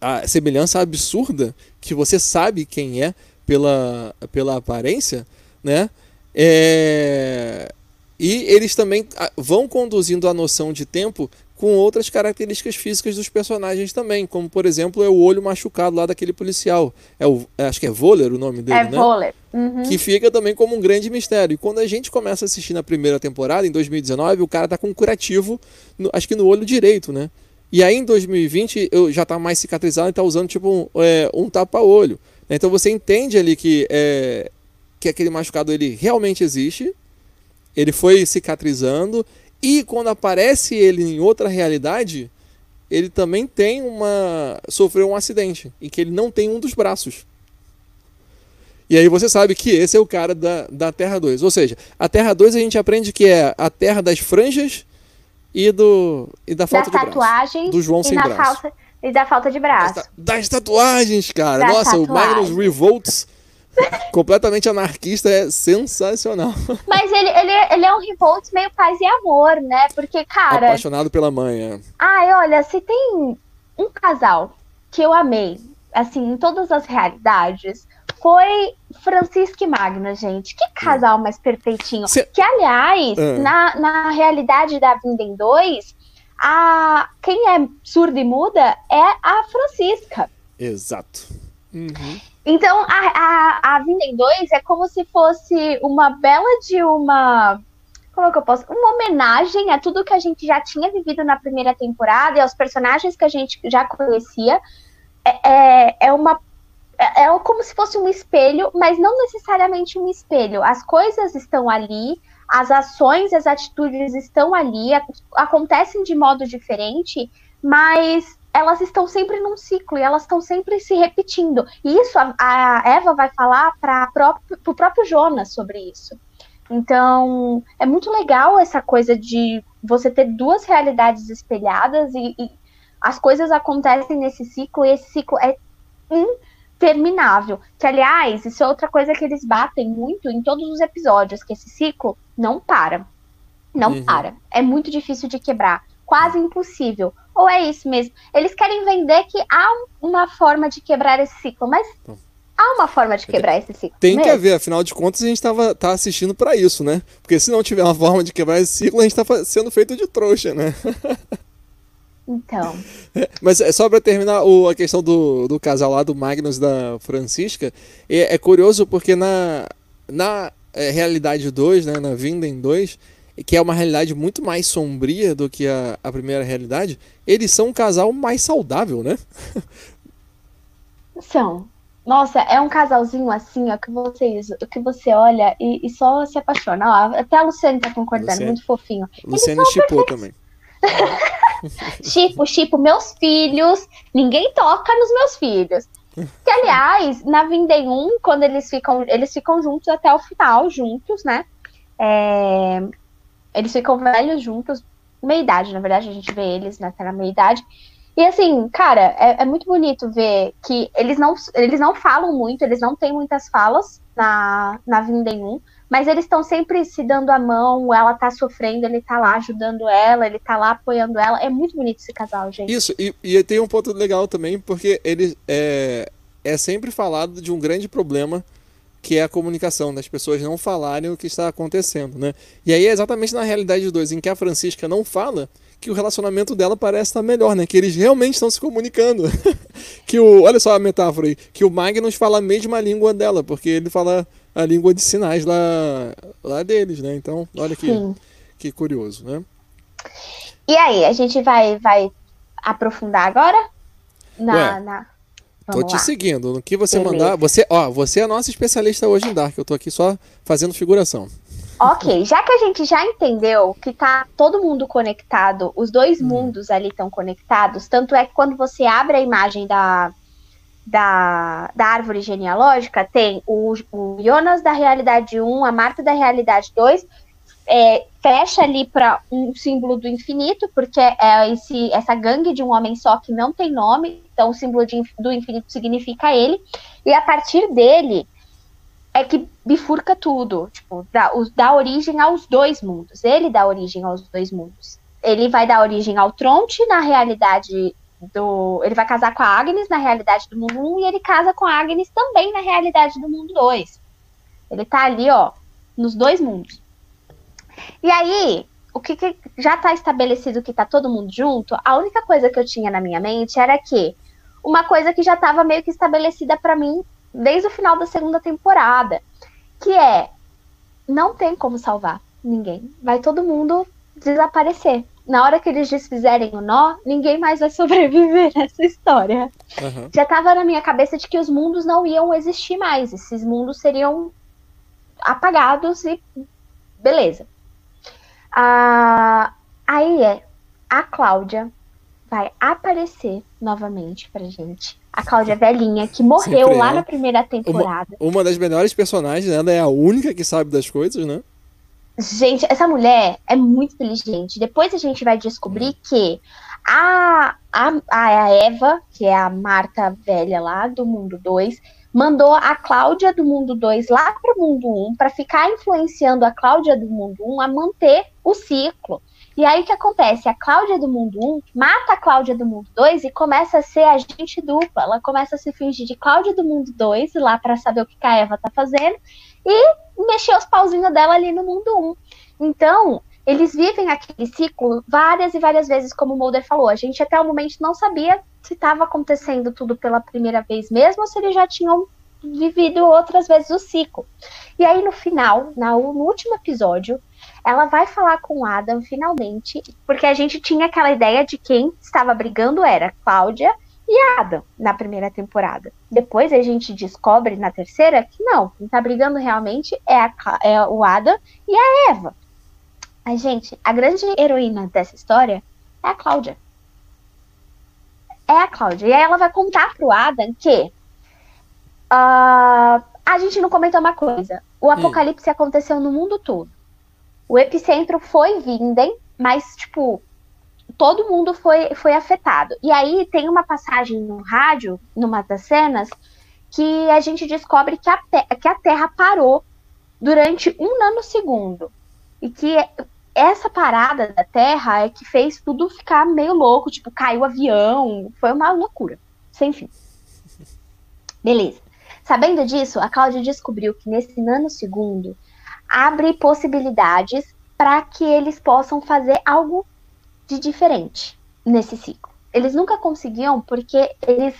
a, a semelhança absurda que você sabe quem é pela, pela aparência, né? É... E eles também vão conduzindo a noção de tempo com outras características físicas dos personagens também, como por exemplo é o olho machucado lá daquele policial. É o, é, acho que é Voller o nome dele, é né? Voller. Uhum. Que fica também como um grande mistério. E quando a gente começa a assistir na primeira temporada, em 2019, o cara tá com um curativo, no, acho que no olho direito, né? E aí em 2020 eu já tá mais cicatrizado e tá usando tipo um, é, um tapa-olho. Então você entende ali que, é, que aquele machucado ele realmente existe, ele foi cicatrizando e quando aparece ele em outra realidade, ele também tem uma. sofreu um acidente, em que ele não tem um dos braços. E aí você sabe que esse é o cara da, da Terra 2. Ou seja, a Terra 2 a gente aprende que é a terra das franjas e, do, e da falta das de braço. Do João e sem braço. Falta, E da falta de braço. Das tatuagens, cara. Das Nossa, o tatuagens. Magnus Revolts, completamente anarquista, é sensacional. Mas ele, ele, ele é um revolt meio paz e amor, né? Porque, cara. Apaixonado pela mãe. é. Ai, olha, se tem um casal que eu amei, assim, em todas as realidades, foi Francisco e Magna, gente. Que casal mais perfeitinho. Cê- Que, aliás, Ah. na, na realidade da Vinden 2, a, quem é surda e muda é a Francisca. Exato. Uhum. Então, a, a, a Vinden 2 é como se fosse uma bela de uma. Como é que eu posso? Uma homenagem a tudo que a gente já tinha vivido na primeira temporada e aos personagens que a gente já conhecia. É, é, é uma. É, é como se fosse um espelho, mas não necessariamente um espelho. As coisas estão ali, as ações, as atitudes estão ali, ac- acontecem de modo diferente, mas elas estão sempre num ciclo e elas estão sempre se repetindo. E isso a, a Eva vai falar para o próprio Jonas sobre isso. Então, é muito legal essa coisa de você ter duas realidades espelhadas e, e as coisas acontecem nesse ciclo e esse ciclo é interminável. Que, aliás, isso é outra coisa que eles batem muito em todos os episódios, que esse ciclo não para. Não Uhum. para. É muito difícil de quebrar. Quase impossível. Ou é isso mesmo? Eles querem vender que há uma forma de quebrar esse ciclo, mas há uma forma de quebrar esse ciclo. Tem que mesmo. haver, afinal de contas, a gente tava, tá assistindo pra isso, né? Porque se não tiver uma forma de quebrar esse ciclo, a gente tá sendo feito de trouxa, né? Então. Mas é só pra terminar o- a questão do, do casal lá, do Magnus e da Francisca, é, é curioso porque na, na é, realidade 2, né, na Vinden 2, que é uma realidade muito mais sombria do que a, a primeira realidade, eles são um casal mais saudável, né? São. Nossa, é um casalzinho assim, ó, que vocês, que você olha e, e só se apaixona. Ó, até a Luciane tá concordando, Luciane. muito fofinho. Luciane chipou também. Chipo, Chipo, meus filhos, ninguém toca nos meus filhos. Que, aliás, na Vindem 1, quando eles ficam, eles ficam juntos até o final, juntos, né? É, eles ficam velhos juntos, meia idade, na verdade, a gente vê eles na meia idade. E assim, cara, é, é muito bonito ver que eles não, eles não falam muito, eles não têm muitas falas na, na Vindem 1, mas eles estão sempre se dando a mão, ela tá sofrendo, ele tá lá ajudando ela, ele tá lá apoiando ela. É muito bonito esse casal, gente. Isso, e, e tem um ponto legal também, porque ele é, é sempre falado de um grande problema que é a comunicação, das pessoas não falarem o que está acontecendo, né? E aí é exatamente na realidade 2, em que a Francisca não fala, que o relacionamento dela parece estar melhor, né? Que eles realmente estão se comunicando. que o, olha só a metáfora aí, que o Magnus fala a mesma língua dela, porque ele fala a língua de sinais lá, lá deles, né? Então, olha que, Sim. que curioso, né? E aí, a gente vai, vai aprofundar agora? Na. Ué, na... Tô te lá. seguindo. No que você Beleza. mandar, você, ó, você é a nossa especialista hoje em Dark. Eu tô aqui só fazendo figuração. Ok, já que a gente já entendeu que tá todo mundo conectado, os dois mundos ali estão conectados, tanto é que quando você abre a imagem da, da, da árvore genealógica, tem o, o Jonas da realidade 1, a Marta da realidade 2, é, fecha ali para um símbolo do infinito, porque é esse, essa gangue de um homem só que não tem nome, então o símbolo de, do infinito significa ele, e a partir dele é que bifurca tudo, tipo, dá, os- dá origem aos dois mundos. Ele dá origem aos dois mundos. Ele vai dar origem ao Tronte na realidade do. Ele vai casar com a Agnes na realidade do mundo 1 e ele casa com a Agnes também na realidade do mundo 2. Ele tá ali, ó, nos dois mundos. E aí, o que, que já tá estabelecido que tá todo mundo junto, a única coisa que eu tinha na minha mente era que uma coisa que já tava meio que estabelecida pra mim desde o final da segunda temporada, que é não tem como salvar ninguém. Vai todo mundo desaparecer. Na hora que eles desfizerem o nó, ninguém mais vai sobreviver nessa história. Aham. Já tava na minha cabeça de que os mundos não iam existir mais. Esses mundos seriam apagados e beleza. Ah, aí é a Cláudia vai aparecer novamente pra gente. A Cláudia velhinha que morreu Sempre lá ela. na primeira temporada. Uma das melhores personagens, né? Ela é a única que sabe das coisas, né? Gente, essa mulher é muito inteligente. Depois a gente vai descobrir que A, a, a Eva, que é a Marta velha lá do mundo 2, mandou a Cláudia do mundo 2 lá para o mundo 1 um, para ficar influenciando a Cláudia do mundo 1 um a manter o ciclo. E aí o que acontece? A Cláudia do mundo 1 mata a Cláudia do mundo 2 e começa a ser agente dupla. Ela começa a se fingir de Cláudia do mundo 2 lá para saber o que a Eva tá fazendo e mexer os pauzinhos dela ali no mundo 1. Então, eles vivem aquele ciclo várias e várias vezes, como o Mulder falou. A gente até o momento não sabia se estava acontecendo tudo pela primeira vez mesmo ou se eles já tinham vivido outras vezes o ciclo. E aí, no final, no último episódio, ela vai falar com o Adam finalmente, porque a gente tinha aquela ideia de quem estava brigando era Cláudia e Adam na primeira temporada. Depois a gente descobre na terceira que não, quem está brigando realmente é, a, é o Adam e a Eva. A gente, a grande heroína dessa história é a Cláudia. É a Cláudia. E aí ela vai contar pro Adam que uh, a gente não comentou uma coisa. O apocalipse hum. aconteceu no mundo todo. O epicentro foi Vinden, mas, tipo, todo mundo foi, foi afetado. E aí tem uma passagem no rádio, numa das cenas, que a gente descobre que a, que a Terra parou durante um nanosegundo. E que essa parada da Terra é que fez tudo ficar meio louco, tipo, caiu o avião, foi uma loucura. Sem fim. Beleza. Sabendo disso, a Cláudia descobriu que nesse nanosegundo abre possibilidades para que eles possam fazer algo de diferente nesse ciclo. Eles nunca conseguiam porque eles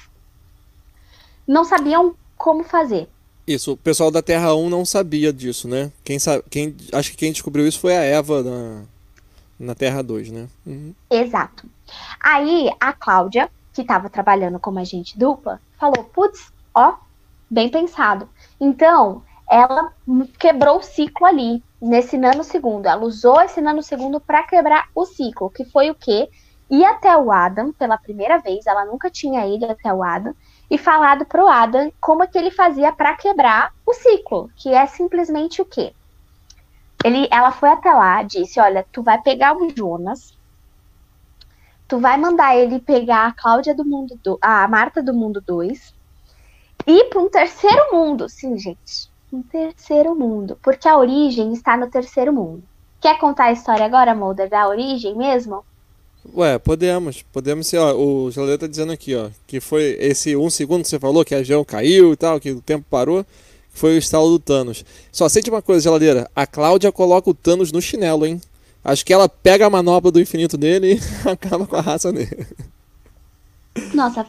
não sabiam como fazer. Isso, o pessoal da Terra 1 não sabia disso, né? Quem sabe, quem, acho que quem descobriu isso foi a Eva na, na Terra 2, né? Uhum. Exato. Aí a Cláudia, que estava trabalhando como agente dupla, falou: putz, ó, bem pensado. Então, ela quebrou o ciclo ali, nesse nanosegundo. Ela usou esse nanosegundo para quebrar o ciclo, que foi o quê? Ir até o Adam pela primeira vez, ela nunca tinha ido até o Adam, e falado para o Adam como é que ele fazia para quebrar o ciclo, que é simplesmente o quê? Ele, ela foi até lá, disse, olha, tu vai pegar o Jonas, tu vai mandar ele pegar a Cláudia do mundo, do, a Marta do mundo 2, e para um terceiro mundo, sim, gente, um terceiro mundo, porque a origem está no terceiro mundo. Quer contar a história agora, Mulder, da origem mesmo? Ué, podemos, podemos ser, ó, o geladeiro tá dizendo aqui, ó, que foi esse um segundo que você falou, que a avião caiu e tal, que o tempo parou, foi o estalo do Thanos. Só sente uma coisa, geladeira, a Cláudia coloca o Thanos no chinelo, hein? Acho que ela pega a manopla do infinito dele e acaba com a raça dele. Nossa,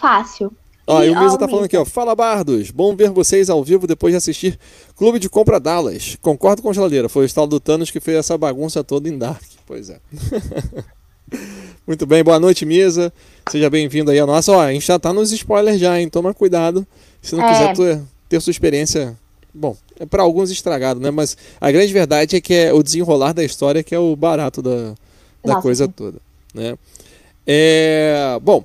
fácil. Ó, e o Misa tá falando aqui, ó. Fala Bardos, bom ver vocês ao vivo depois de assistir Clube de Compra Dallas. Concordo com a geladeira, foi o estalo do Thanos que fez essa bagunça toda em Dark. Pois é. Muito bem, boa noite, Misa. Seja bem-vindo aí a nossa. Ó, a gente já tá nos spoilers já, hein? Toma cuidado. Se não é. quiser ter, ter sua experiência. Bom, é para alguns estragado, né? Mas a grande verdade é que é o desenrolar da história que é o barato da, da coisa toda, né? É, bom,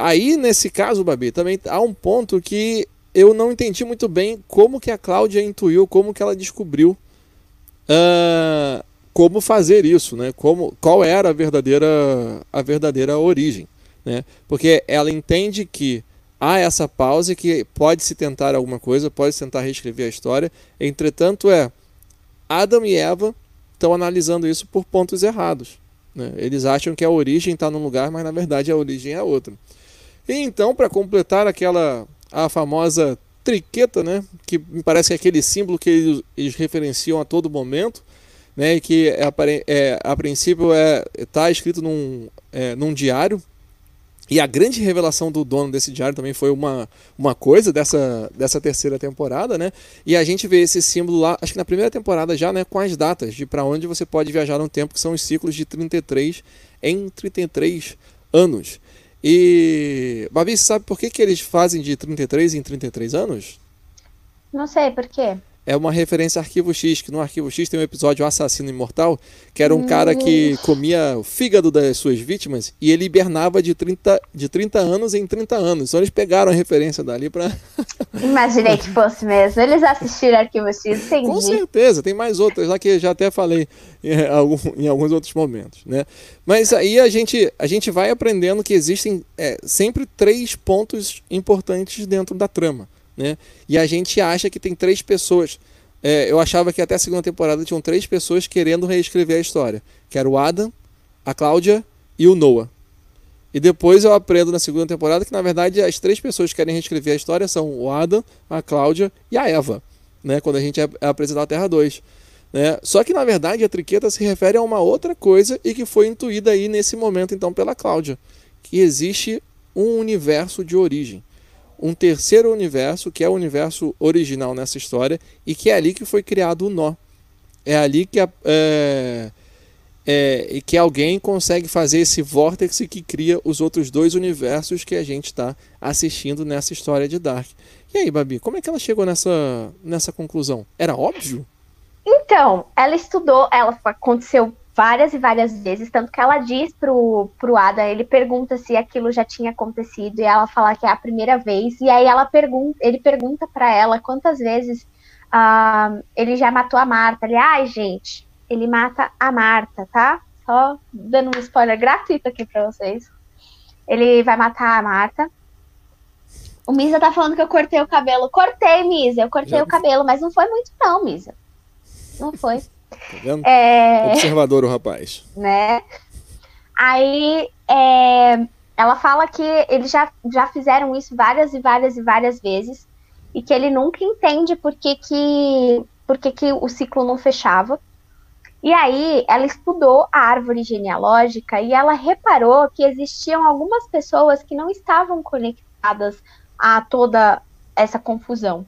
Aí, nesse caso, Babi, também há um ponto que eu não entendi muito bem como que a Cláudia intuiu, como que ela descobriu uh, como fazer isso, né? Como, qual era a verdadeira, a verdadeira origem, né? Porque ela entende que há essa pausa que pode se tentar alguma coisa, pode se tentar reescrever a história. Entretanto, é Adam e Eva estão analisando isso por pontos errados. Né? Eles acham que a origem está num lugar, mas na verdade a origem é outra. E então, para completar aquela a famosa triqueta, né, que me parece que é aquele símbolo que eles, eles referenciam a todo momento, né, que é, é, a princípio é está escrito num, é, num diário. E a grande revelação do dono desse diário também foi uma, uma coisa dessa, dessa terceira temporada, né? E a gente vê esse símbolo lá, acho que na primeira temporada já, né, com as datas de para onde você pode viajar no tempo, que são os ciclos de 33 em 33 anos. E, Babi, sabe por que, que eles fazem de 33 em 33 anos? Não sei, por quê? É uma referência a Arquivo X, que no Arquivo X tem um episódio Assassino Imortal, que era um cara que comia o fígado das suas vítimas e ele hibernava de 30, de 30 anos em 30 anos. Então eles pegaram a referência dali pra. Imaginei que fosse mesmo. Eles assistiram Arquivo X, entendi. Com certeza, tem mais outras lá que já até falei em, algum, em alguns outros momentos, né? Mas aí a gente, a gente vai aprendendo que existem é, sempre três pontos importantes dentro da trama, né? E a gente acha que tem três pessoas. É, eu achava que até a segunda temporada tinham três pessoas querendo reescrever a história, que era o Adam, a Cláudia e o Noah. E depois eu aprendo na segunda temporada que na verdade as três pessoas que querem reescrever a história são o Adam, a Cláudia e a Eva, né? Quando a gente é apresentar a Terra 2. Né? Só que na verdade a triqueta se refere a uma outra coisa e que foi intuída aí nesse momento então pela Cláudia, que existe um universo de origem, um terceiro universo que é o universo original nessa história e que é ali que foi criado o nó. É ali que, a, é, é, que alguém consegue fazer esse vórtice que cria os outros dois universos que a gente está assistindo nessa história de Dark. E aí, Babi, como é que ela chegou nessa, nessa conclusão? Era óbvio? Então, ela estudou, ela aconteceu várias e várias vezes, tanto que ela diz pro, pro Ada, ele pergunta se aquilo já tinha acontecido, e ela fala que é a primeira vez, e aí ela pergunta, ele pergunta para ela quantas vezes uh, ele já matou a Marta. Ele, ai, gente, ele mata a Marta, tá? Só dando um spoiler gratuito aqui pra vocês. Ele vai matar a Marta. O Misa tá falando que eu cortei o cabelo. Cortei, Misa, eu cortei já... o cabelo, mas não foi muito não, Misa. Não foi. Tá vendo? É... Observador o rapaz. Né? Aí é... ela fala que eles já, já fizeram isso várias e várias e várias vezes e que ele nunca entende por que, que, por que, que o ciclo não fechava. E aí ela estudou a árvore genealógica e ela reparou que existiam algumas pessoas que não estavam conectadas a toda essa confusão,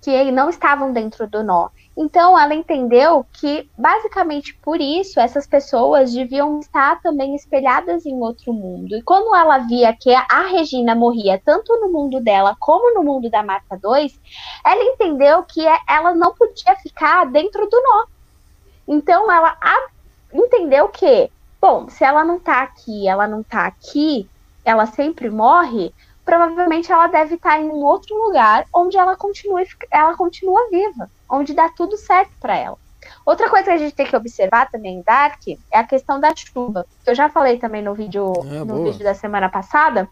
que não estavam dentro do nó. Então, ela entendeu que, basicamente por isso, essas pessoas deviam estar também espelhadas em outro mundo. E quando ela via que a Regina morria tanto no mundo dela como no mundo da Marta 2, ela entendeu que ela não podia ficar dentro do nó. Então, ela entendeu que, bom, se ela não tá aqui, ela não tá aqui, ela sempre morre, provavelmente ela deve estar em um outro lugar onde ela continua, ela continua viva onde dá tudo certo para ela. Outra coisa que a gente tem que observar também em Dark é a questão da chuva. Eu já falei também no vídeo, ah, no vídeo da semana passada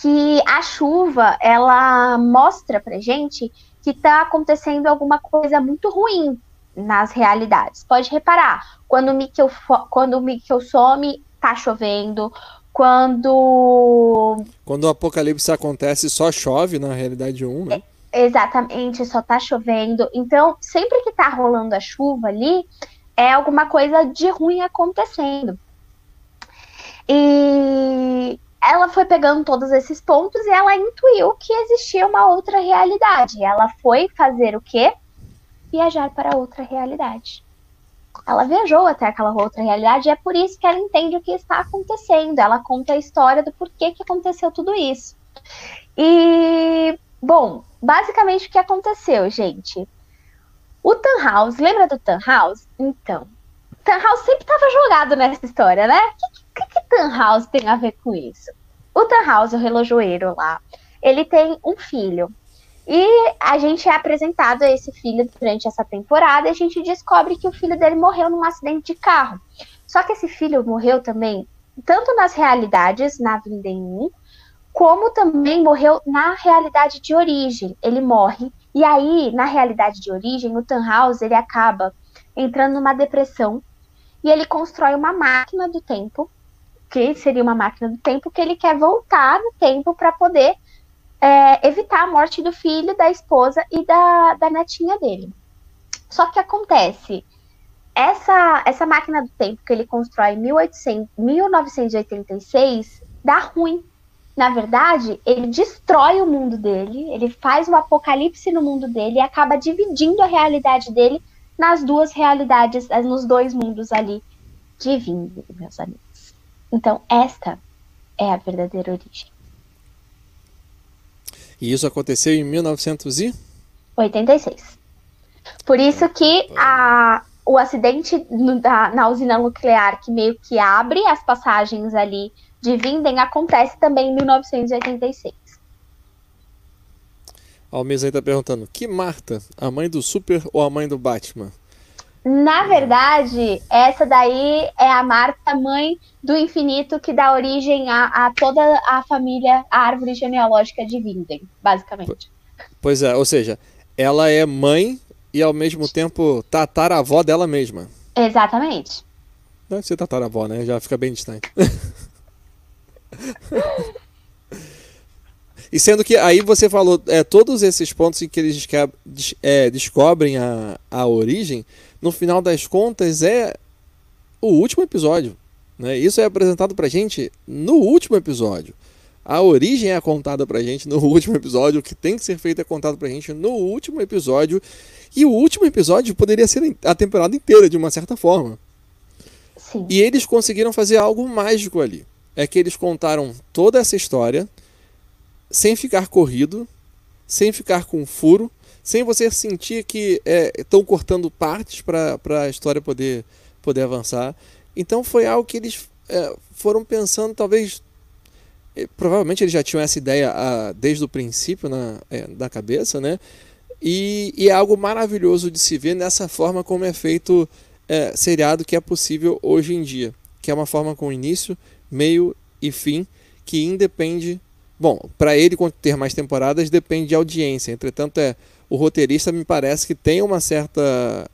que a chuva ela mostra pra gente que tá acontecendo alguma coisa muito ruim nas realidades. Pode reparar, quando o Mikkel, quando o Mikkel some, tá chovendo. Quando. Quando o apocalipse acontece, só chove na realidade 1, né? É Exatamente, só tá chovendo. Então, sempre que tá rolando a chuva ali, é alguma coisa de ruim acontecendo. E ela foi pegando todos esses pontos e ela intuiu que existia uma outra realidade. Ela foi fazer o quê? Viajar para outra realidade. Ela viajou até aquela outra realidade e é por isso que ela entende o que está acontecendo. Ela conta a história do porquê que aconteceu tudo isso. E, bom, basicamente o que aconteceu, gente? O Tannhaus, lembra do Tannhaus? Então, Tannhaus sempre estava jogado nessa história, né? O que, que, que tem a ver com isso? O Tannhaus, o relojoeiro lá, ele tem um filho. E a gente é apresentado a esse filho durante essa temporada e a gente descobre que o filho dele morreu num acidente de carro. Só que esse filho morreu também, tanto nas realidades, na Vinda em 1, como também morreu na realidade de origem. Ele morre e aí, na realidade de origem, o Tannhaus ele acaba entrando numa depressão e ele constrói uma máquina do tempo, que seria uma máquina do tempo que ele quer voltar no tempo para poder é, evitar a morte do filho, da esposa e da, da netinha dele. Só que acontece, essa, essa máquina do tempo que ele constrói em 1800, 1986 dá ruim na verdade, ele destrói o mundo dele, ele faz o apocalipse no mundo dele e acaba dividindo a realidade dele nas duas realidades, nos dois mundos ali de vindo, meus amigos. Então, esta é a verdadeira origem. E isso aconteceu em 1986. Por isso que a, o acidente no, da, na usina nuclear, que meio que abre as passagens ali de Vinden, acontece também em 1986. Ó, o Mesa aí tá perguntando: que Marta? A mãe do Super ou a mãe do Batman? Na verdade, essa daí é a Marta, mãe do infinito, que dá origem a, a toda a família, a árvore genealógica de Vinden, basicamente. Pois é, ou seja, ela é mãe e ao mesmo tempo tataravó dela mesma. Exatamente. Deve ser tataravó, né? Já fica bem distante. e sendo que aí você falou é, todos esses pontos em que eles é, descobrem a, a origem, no final das contas é o último episódio. Né? Isso é apresentado pra gente no último episódio. A origem é contada pra gente no último episódio, o que tem que ser feito é contado pra gente no último episódio. E o último episódio poderia ser a temporada inteira, de uma certa forma. Sim. E eles conseguiram fazer algo mágico ali. É que eles contaram toda essa história sem ficar corrido, sem ficar com furo, sem você sentir que estão é, cortando partes para a história poder, poder avançar. Então foi algo que eles é, foram pensando, talvez provavelmente eles já tinham essa ideia ah, desde o princípio na, é, da cabeça, né? E, e, é algo maravilhoso de se ver nessa forma como é feito é, seriado que é possível hoje em dia, que é uma forma com início, meio e fim, que independe. Bom, para ele ter mais temporadas depende de audiência. Entretanto, é o roteirista me parece que tem uma certa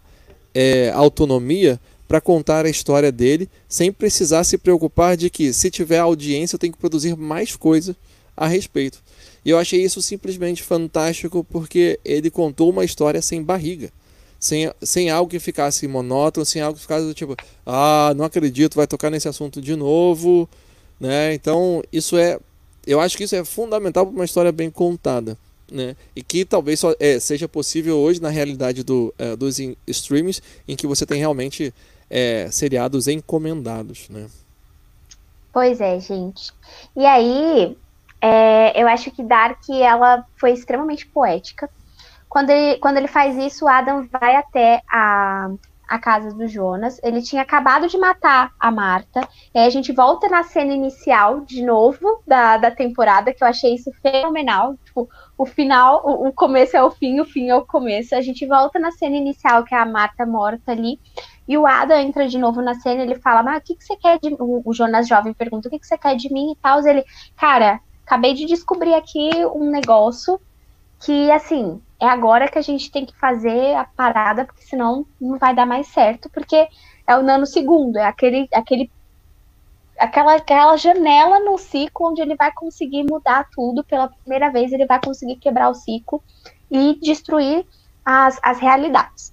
é, autonomia para contar a história dele, sem precisar se preocupar de que, se tiver audiência, eu tenho que produzir mais coisa a respeito. E eu achei isso simplesmente fantástico porque ele contou uma história sem barriga. Sem, sem algo que ficasse monótono, sem algo que ficasse do tipo, ah, não acredito, vai tocar nesse assunto de novo. Né? Então, isso é. Eu acho que isso é fundamental para uma história bem contada. Né? E que talvez só, é, seja possível hoje na realidade do, é, dos streams, em que você tem realmente é, seriados encomendados, né? Pois é, gente. E aí, é, eu acho que Dark ela foi extremamente poética. Quando ele, quando ele faz isso, Adam vai até a, a casa do Jonas. Ele tinha acabado de matar a Marta. E aí a gente volta na cena inicial de novo da, da temporada, que eu achei isso fenomenal. Tipo, o final, o, o começo é o fim, o fim é o começo. A gente volta na cena inicial, que é a Marta morta ali. E o Ada entra de novo na cena, ele fala, mas o que, que você quer de mim? O Jonas Jovem pergunta, o que, que você quer de mim e tal. Ele, cara, acabei de descobrir aqui um negócio que, assim, é agora que a gente tem que fazer a parada, porque senão não vai dar mais certo, porque é o nanosegundo, é aquele, aquele aquela, aquela janela no ciclo onde ele vai conseguir mudar tudo pela primeira vez, ele vai conseguir quebrar o ciclo e destruir as, as realidades.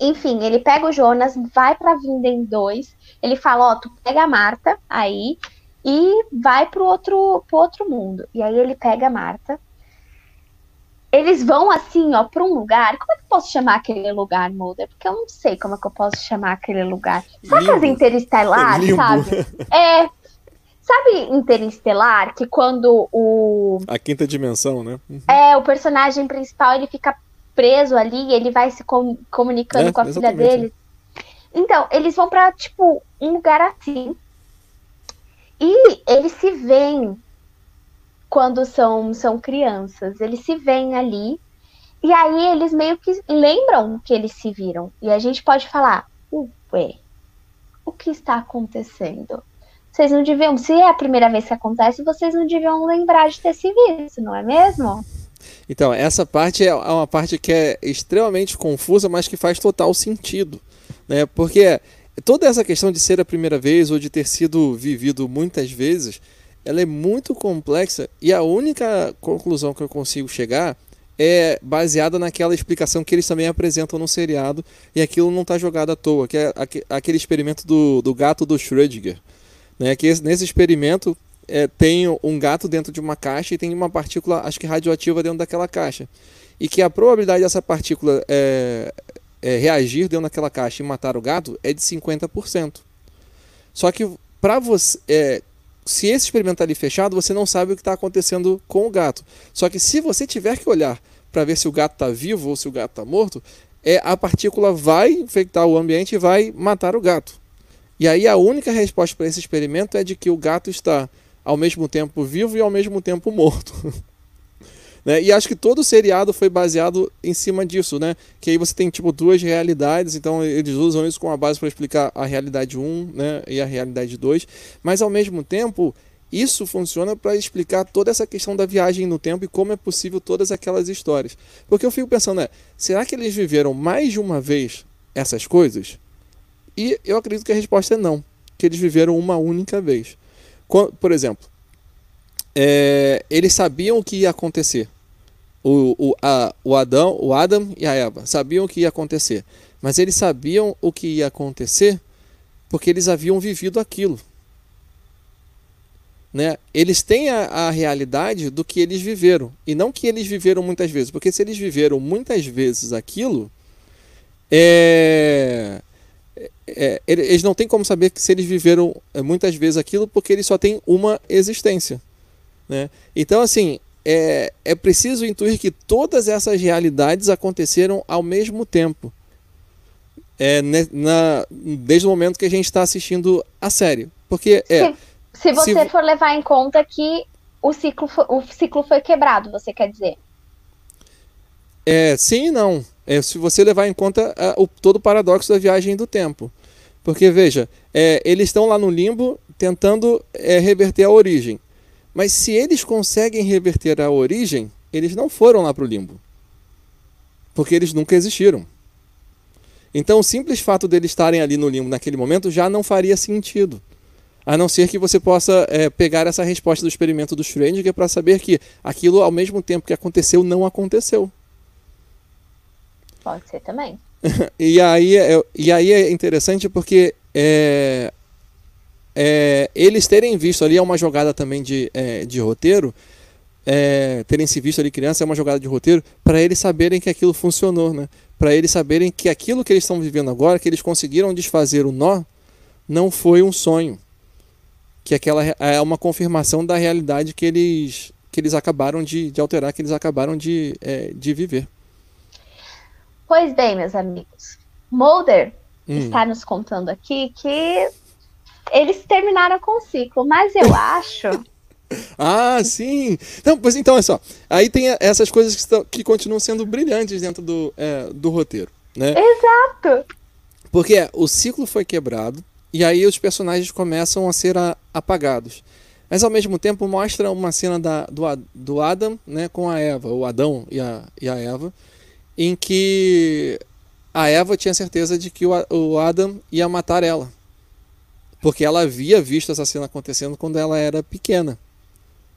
Enfim, ele pega o Jonas, vai pra Vinden 2, ele fala, ó, tu pega a Marta aí e vai pro outro, pro outro mundo. E aí ele pega a Marta. Eles vão assim, ó, pra um lugar. Como é que eu posso chamar aquele lugar, Mulder? Porque eu não sei como é que eu posso chamar aquele lugar. Sabe as interestelar, sabe? É. Sabe Interestelar, que quando o. A quinta dimensão, né? Uhum. É, o personagem principal ele fica preso ali, ele vai se com, comunicando é, com a filha dele. Então, eles vão para tipo, um lugar assim. E eles se veem quando são, são crianças. Eles se veem ali. E aí eles meio que lembram que eles se viram. E a gente pode falar, ué, o que está acontecendo? Vocês não deviam, se é a primeira vez que acontece, vocês não deviam lembrar de ter se visto, não é mesmo? Então, essa parte é uma parte que é extremamente confusa, mas que faz total sentido. Né? Porque toda essa questão de ser a primeira vez ou de ter sido vivido muitas vezes, ela é muito complexa e a única conclusão que eu consigo chegar é baseada naquela explicação que eles também apresentam no seriado e aquilo não está jogado à toa, que é aquele experimento do, do gato do Schrödinger. Né? Que nesse experimento é, tem um gato dentro de uma caixa e tem uma partícula, acho que radioativa dentro daquela caixa. E que a probabilidade dessa partícula é, é, reagir dentro daquela caixa e matar o gato é de 50%. Só que para você. Se esse experimento está ali fechado, você não sabe o que está acontecendo com o gato. Só que se você tiver que olhar para ver se o gato está vivo ou se o gato está morto, é, a partícula vai infectar o ambiente e vai matar o gato. E aí a única resposta para esse experimento é de que o gato está ao mesmo tempo vivo e ao mesmo tempo morto. né? E acho que todo o seriado foi baseado em cima disso, né? Que aí você tem tipo duas realidades, então eles usam isso como a base para explicar a realidade 1 né? e a realidade 2, mas ao mesmo tempo isso funciona para explicar toda essa questão da viagem no tempo e como é possível todas aquelas histórias. Porque eu fico pensando, né, será que eles viveram mais de uma vez essas coisas? E eu acredito que a resposta é não, que eles viveram uma única vez. Por exemplo, é, eles sabiam o que ia acontecer. O, o, a, o, Adão, o Adam e a Eva sabiam o que ia acontecer. Mas eles sabiam o que ia acontecer porque eles haviam vivido aquilo. Né? Eles têm a, a, realidade do que eles viveram e não que eles viveram muitas vezes, porque se eles viveram muitas vezes aquilo, é, é, eles não têm como saber que se eles viveram é, muitas vezes aquilo, porque eles só têm uma existência. Né? Então, assim, é, é preciso intuir que todas essas realidades aconteceram ao mesmo tempo. É, na, desde o momento que a gente está assistindo a série. Porque é. Sim se você se... for levar em conta que o ciclo, foi, o ciclo foi quebrado, você quer dizer? É, sim e não. É, se você levar em conta a, o, todo o paradoxo da viagem do tempo. Porque, veja, é, eles estão lá no limbo tentando é, reverter a origem. Mas se eles conseguem reverter a origem, eles não foram lá para o limbo. Porque eles nunca existiram. Então, o simples fato deles estarem ali no limbo naquele momento já não faria sentido. A não ser que você possa é, pegar essa resposta do experimento do Schrödinger para saber que aquilo, ao mesmo tempo que aconteceu, não aconteceu. Pode ser também. e, aí, é, e aí é interessante porque é, é, eles terem visto ali é uma jogada também de, é, de roteiro, é, terem se visto ali criança é uma jogada de roteiro para eles saberem que aquilo funcionou, né? Para eles saberem que aquilo que eles estão vivendo agora, que eles conseguiram desfazer o nó, não foi um sonho que aquela é uma confirmação da realidade que eles que eles acabaram de, de alterar, que eles acabaram de, é, de viver. Pois bem, meus amigos, Mulder hum. está nos contando aqui que eles terminaram com o ciclo, mas eu acho. ah, sim! Não, pois então, é só. Aí tem essas coisas que, estão, que continuam sendo brilhantes dentro do, é, do roteiro. Né? Exato! Porque o ciclo foi quebrado, e aí os personagens começam a ser a, apagados. Mas ao mesmo tempo mostra uma cena da, do, do Adam né, com a Eva, o Adão e a, e a Eva, em que a Eva tinha certeza de que o, o Adam ia matar ela. Porque ela havia visto essa cena acontecendo quando ela era pequena.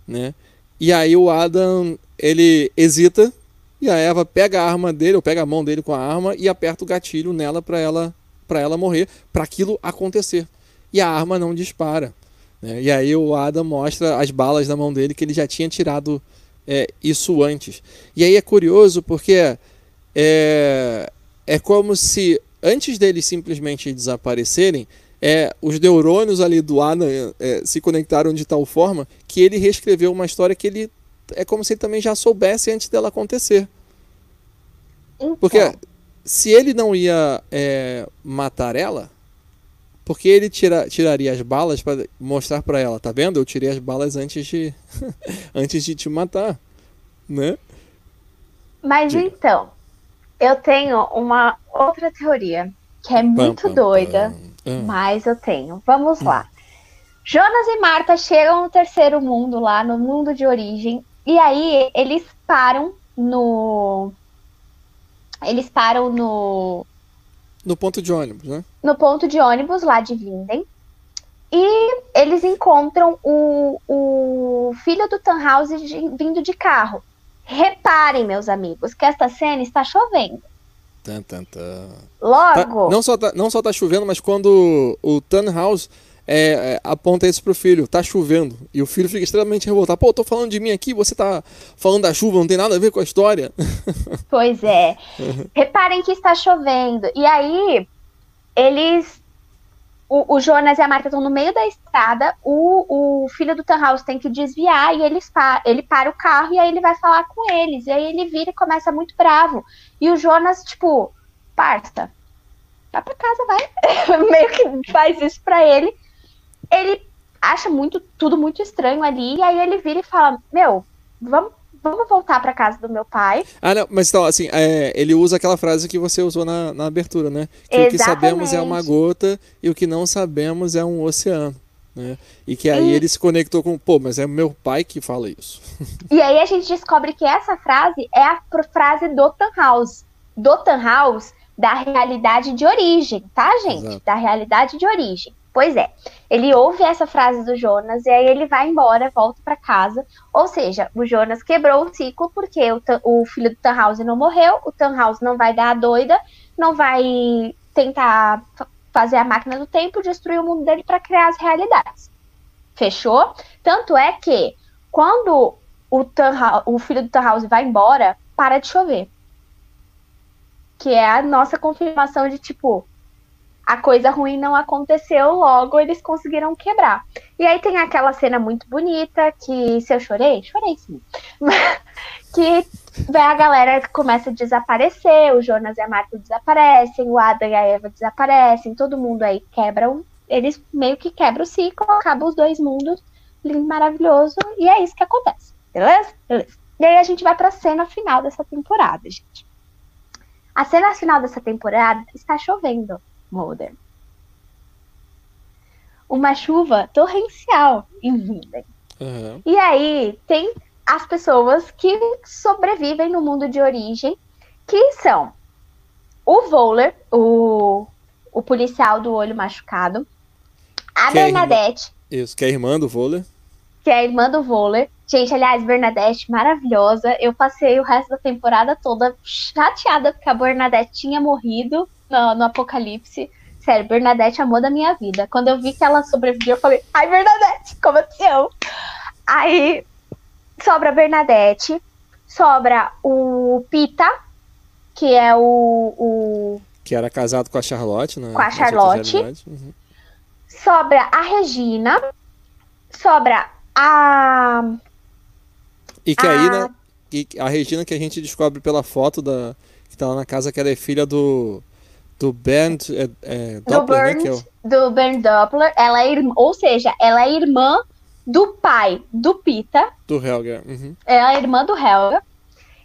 Né? E aí o Adam ele hesita e a Eva pega a arma dele, ou pega a mão dele com a arma e aperta o gatilho nela para ela para ela morrer, para aquilo acontecer. E a arma não dispara. Né? E aí o Adam mostra as balas na mão dele que ele já tinha tirado é, isso antes. E aí é curioso porque é, é como se antes deles simplesmente desaparecerem, é, os neurônios ali do Adam é, se conectaram de tal forma que ele reescreveu uma história que ele é como se ele também já soubesse antes dela acontecer. Então. Porque se ele não ia é, matar ela, porque ele tira, tiraria as balas para mostrar para ela, tá vendo? Eu tirei as balas antes de antes de te matar, né? Mas Diga. então, eu tenho uma outra teoria que é muito pam, pam, doida, pam. Ah. mas eu tenho. Vamos hum. lá. Jonas e Marta chegam no terceiro mundo lá, no mundo de origem, e aí eles param no eles param no. No ponto de ônibus, né? No ponto de ônibus lá de Vinden. E eles encontram o, o filho do Tannhauser vindo de carro. Reparem, meus amigos, que esta cena está chovendo. Tan, tan, tan. Logo. Tá, não, só tá, não só tá chovendo, mas quando o Tannhaus é, é, aponta isso pro filho, tá chovendo. E o filho fica extremamente revoltado. Pô, tô falando de mim aqui, você tá falando da chuva, não tem nada a ver com a história. Pois é. Reparem que está chovendo. E aí, eles. O, o Jonas e a Marta estão no meio da estrada, o, o filho do Tannhaus tem que desviar e eles pa ele para o carro e aí ele vai falar com eles. E aí ele vira e começa muito bravo. E o Jonas, tipo, parça, vai pra casa, vai. Meio que faz isso pra ele. Ele acha muito, tudo muito estranho ali, e aí ele vira e fala, meu, vamos, vamos voltar pra casa do meu pai. Ah, não, mas então, assim, é, ele usa aquela frase que você usou na, na abertura, né? Que o que sabemos é uma gota e o que não sabemos é um oceano. Né? E que aí E- ele se conectou com, pô, mas é meu pai que fala isso. E aí a gente descobre que essa frase é a frase do Tannhaus. Do Tannhaus da realidade de origem, tá, gente? Exato. Da realidade de origem. Pois é. Ele ouve essa frase do Jonas e aí ele vai embora, volta pra casa. Ou seja, o Jonas quebrou o ciclo porque o, o filho do Tannhaus não morreu, o Tannhaus não vai dar a doida, não vai tentar fazer a máquina do tempo, destruir o mundo dele pra criar as realidades. Fechou? Tanto é que quando o, o filho do Tannhaus vai embora, para de chover. Que é a nossa confirmação de tipo, a coisa ruim não aconteceu, logo eles conseguiram quebrar. E aí tem aquela cena muito bonita que se eu chorei, chorei sim. que vai a galera começa a desaparecer, o Jonas e a Marta desaparecem, o Adam e a Eva desaparecem, todo mundo aí quebra um, eles meio que quebram o ciclo, acabam os dois mundos, lindo, maravilhoso, e é isso que acontece. Beleza? Beleza. E aí a gente vai pra cena final dessa temporada, gente. A cena final dessa temporada está chovendo, Mulder. Uma chuva torrencial em Vinden. Aham. E aí tem as pessoas que sobrevivem no mundo de origem, que são o Voller, o, o policial do olho machucado, a Que é a irmã- Bernadette, Isso, que é a irmã do vôlei. que é a irmã do Voller. Gente, aliás, Bernadette, maravilhosa. Eu passei o resto da temporada toda chateada porque a Bernadette tinha morrido no, no apocalipse. Sério, Bernadette, amor da minha vida. Quando eu vi que ela sobreviveu, eu falei, ai, Bernadette, como eu te amo. Aí sobra a Bernadette, sobra o Pita, que é o- o Que era casado com a Charlotte, né? Com a Charlotte. Uhum. sobra a Regina, sobra a E que aí, Ah. né? e a Regina que a gente descobre pela foto da. Que tá lá na casa, que ela é filha do. Do Bernd é, é, do Doppler, né? Bernd, Que é o, do Bernd Doppler. Ela é irmã, ou seja, ela é irmã do pai do Pita. do Helger. Uhum. Ela é irmã do Helga.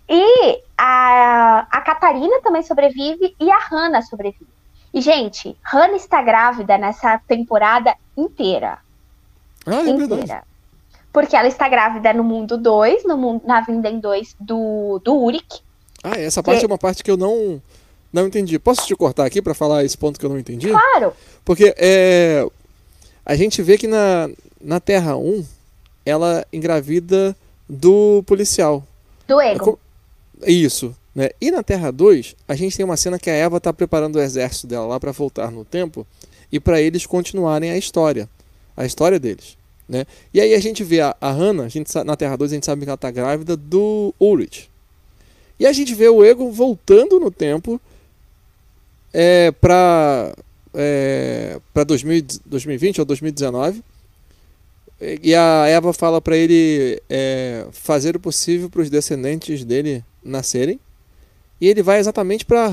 E a, a Catarina também sobrevive e a Hannah sobrevive. E, gente, Hannah está grávida nessa temporada inteira. Ah, é verdade. inteira. Porque ela está grávida no mundo 2, no mundo, na Vinden 2 do, do Uric. Ah, essa parte é uma parte que eu não. Não entendi. Posso te cortar aqui pra falar esse ponto que eu não entendi? Claro. Porque é, a gente vê que na, na Terra 1 ela engravida do policial. Do É Ego. co- Isso. Né? E na Terra 2, a gente tem uma cena que a Eva tá preparando o exército dela lá para voltar no tempo e para eles continuarem a história. A história deles. Né? E aí a gente vê a, a Hannah, a gente, na Terra 2 a gente sabe que ela tá grávida do Ulrich. E a gente vê o Ego voltando no tempo é, para é, para 2020 ou 2019. E a Eva fala para ele é, fazer o possível para os descendentes dele nascerem. E ele vai exatamente para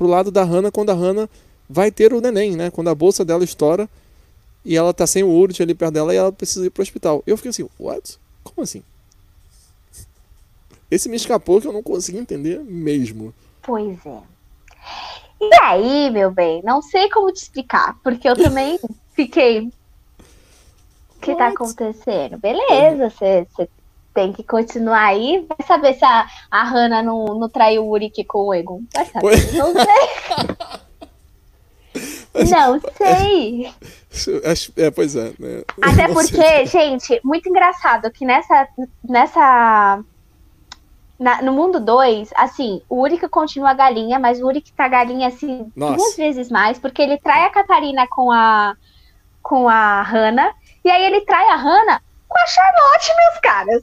o lado da Hannah quando a Hannah vai ter o neném, né? Quando a bolsa dela estoura e ela tá sem o Urut ali perto dela e ela precisa ir pro hospital. Eu fiquei assim, what? Como assim? Esse me escapou que eu não consegui entender mesmo. Pois é. E aí, meu bem, não sei como te explicar, porque eu também fiquei. O que tá acontecendo? Beleza, você tem que continuar aí. Vai saber se a, a Hannah não, não traiu o Uric com o Egon. Vai saber. Não sei. Não sei. Acho- É, pois é. Né? Até porque, sei. gente, muito engraçado que nessa. nessa na- no mundo 2, assim, o Uric continua galinha, mas o Uric tá galinha, assim, Nossa. duas vezes mais, porque ele trai a Catarina com a. com a Hannah, e aí ele trai a Hannah com a Charlotte, meus caras.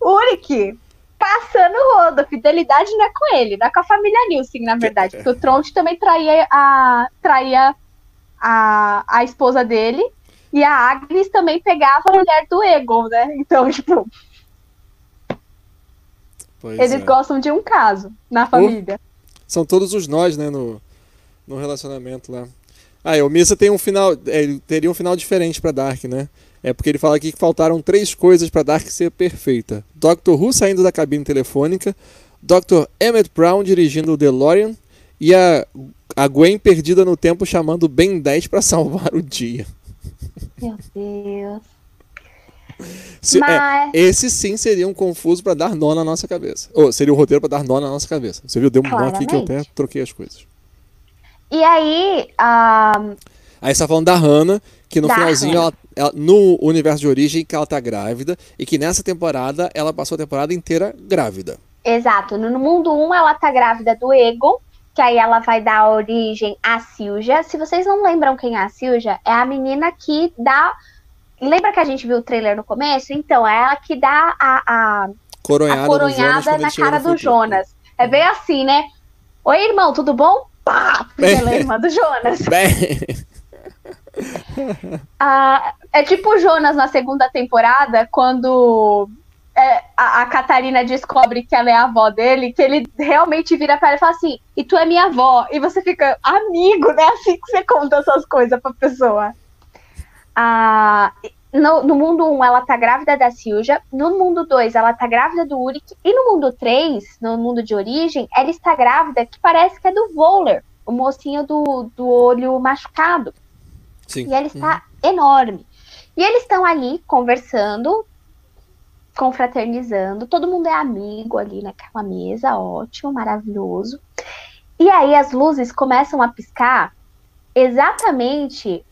O Uric passando o rodo, fidelidade não é com ele, não é com a família Nilsson, na verdade, porque o Tronte também traía a. traía a, a esposa dele. E a Agnes também pegava a mulher do Egon, né? Então, tipo, Pois eles é. gostam de um caso na família. são todos os nós, né, no, no relacionamento lá. Ah, e o Missa tem um final, é, teria um final diferente para Dark, né? É porque ele fala aqui que faltaram três coisas para Dark ser perfeita: Dr. Who saindo da cabine telefônica, Dr. Emmett Brown dirigindo o DeLorean e a, a Gwen perdida no tempo chamando Ben 10 para salvar o dia. Meu Deus. Se, é, Mas- esse sim seria um confuso para dar nó na nossa cabeça. Ou seria o roteiro para dar nó na nossa cabeça. Você viu? Deu um nó aqui que eu até Claramente. troquei as coisas. E aí, ah, Aí você tá falando da Hannah, que no Da finalzinho, ela, ela- no universo de origem, que ela tá grávida, e que nessa temporada ela passou a temporada inteira grávida. exato, no mundo 1 ela tá grávida do Egon, que aí ela vai dar origem à Silja. Se vocês não lembram quem é a Silja, é a menina que dá. Lembra que a gente viu o trailer no começo? Então, é ela que dá a, a, Coronhada, a Jonas coronhada na cara do futuro. Jonas. É bem assim, né? Oi, irmão, tudo bom? Pá! Porque ela é irmã do Jonas. Bem, Ah, é tipo o Jonas na segunda temporada, quando é, a, a Catarina descobre que ela é a avó dele, que ele realmente vira pra ela e fala assim, e tu é minha avó. E você fica, amigo, né? Assim que você conta essas coisas pra pessoa. Ah, no, no mundo 1, ela tá grávida da Silja. No mundo 2, ela tá grávida do Uric. E no mundo 3, no mundo de origem, ela está grávida, que parece que é do Voller, o mocinho do, do olho machucado. sim. E ela está enorme. E eles estão ali conversando, confraternizando. Todo mundo é amigo ali naquela mesa, ótimo, maravilhoso. E aí as luzes começam a piscar exatamente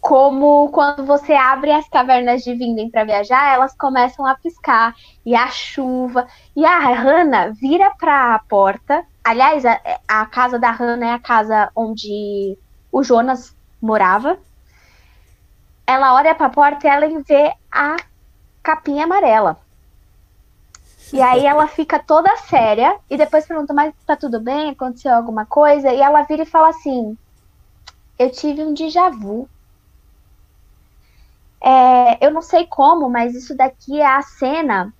como quando você abre as cavernas de Vinden para viajar, elas começam a piscar. E a chuva. E a Hannah vira para a porta. Aliás, a, a casa da Hannah é a casa onde o Jonas morava. Ela olha para a porta e ela vê a capinha amarela. E aí ela fica toda séria e depois pergunta: Mas tá tudo bem? Aconteceu alguma coisa? E ela vira e fala assim: Eu tive um déjà vu. É, eu não sei como, mas isso daqui é a cena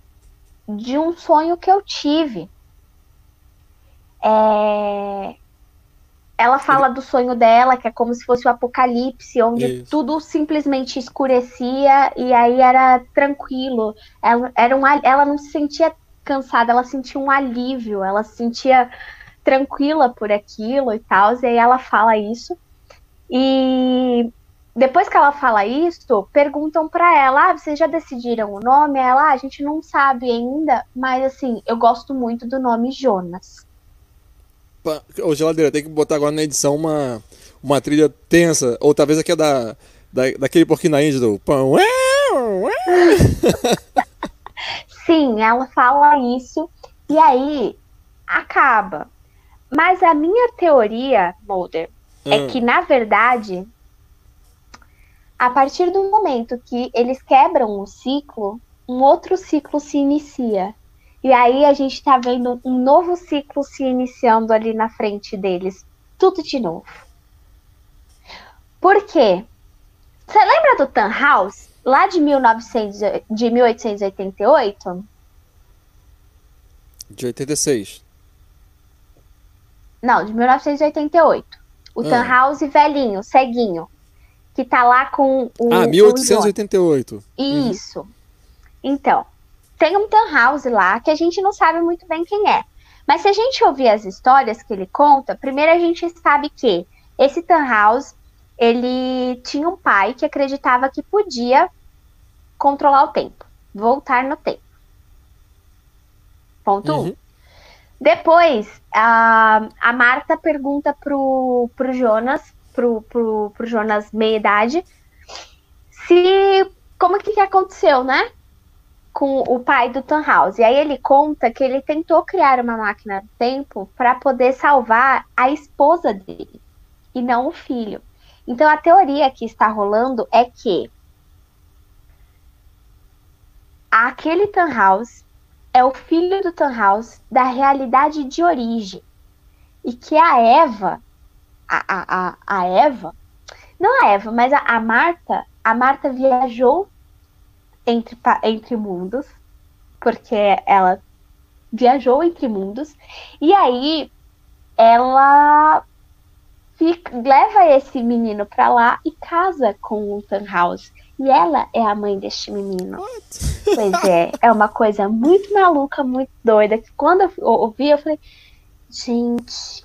de um sonho que eu tive. É, ela fala do sonho dela, que é como se fosse o apocalipse, onde Isso. tudo simplesmente escurecia e aí era tranquilo. Ela, era um, ela não se sentia cansada, ela sentia um alívio, ela se sentia tranquila por aquilo e tal. E aí ela fala isso. E depois que ela fala isso, perguntam pra ela: ah, vocês já decidiram o nome? Ela, ah, a gente não sabe ainda, mas assim, eu gosto muito do nome Jonas. Ô, geladeira, tem que botar agora na edição uma, uma trilha tensa. Ou talvez aqui é da, da, daquele porquinho na Índia do pão. Sim, ela fala isso e aí acaba. Mas a minha teoria, Mulder, é Hum. que na verdade, a partir do momento que eles quebram o ciclo, um outro ciclo se inicia. E aí a gente tá vendo um novo ciclo se iniciando ali na frente deles. Tudo de novo. Por quê? Você lembra do Tan House? Lá de, 1900, de 1888? De 86. Não, de 1988. O Ah. Tan House velhinho, ceguinho. Que tá lá com o. Ah, o 1888. Jonas. Isso. Então, tem um Tan House lá que a gente não sabe muito bem quem é. Mas se a gente ouvir as histórias que ele conta, primeiro a gente sabe que esse Tan House, ele tinha um pai que acreditava que podia controlar o tempo, voltar no tempo. Ponto 1. Um. Uhum. Depois, a, a Marta pergunta pro, pro Jonas, pro, pro, pro Jonas meia-idade, se como que, que aconteceu, né? Com o pai do Tannhaus. E aí ele conta que ele tentou criar uma máquina do tempo para poder salvar a esposa dele e não o filho. Então a teoria que está rolando é que aquele Tannhaus é o filho do Tannhaus da realidade de origem. E que a Eva, a, a, a, Eva, não a Eva, mas a, a Marta, a Marta viajou entre, entre mundos, porque ela viajou entre mundos. E aí ela fica, leva esse menino pra lá e casa com o Tannhaus. E ela é a mãe deste menino. What? Pois é, é uma coisa muito maluca, muito doida. Que quando eu ouvi, eu falei, gente,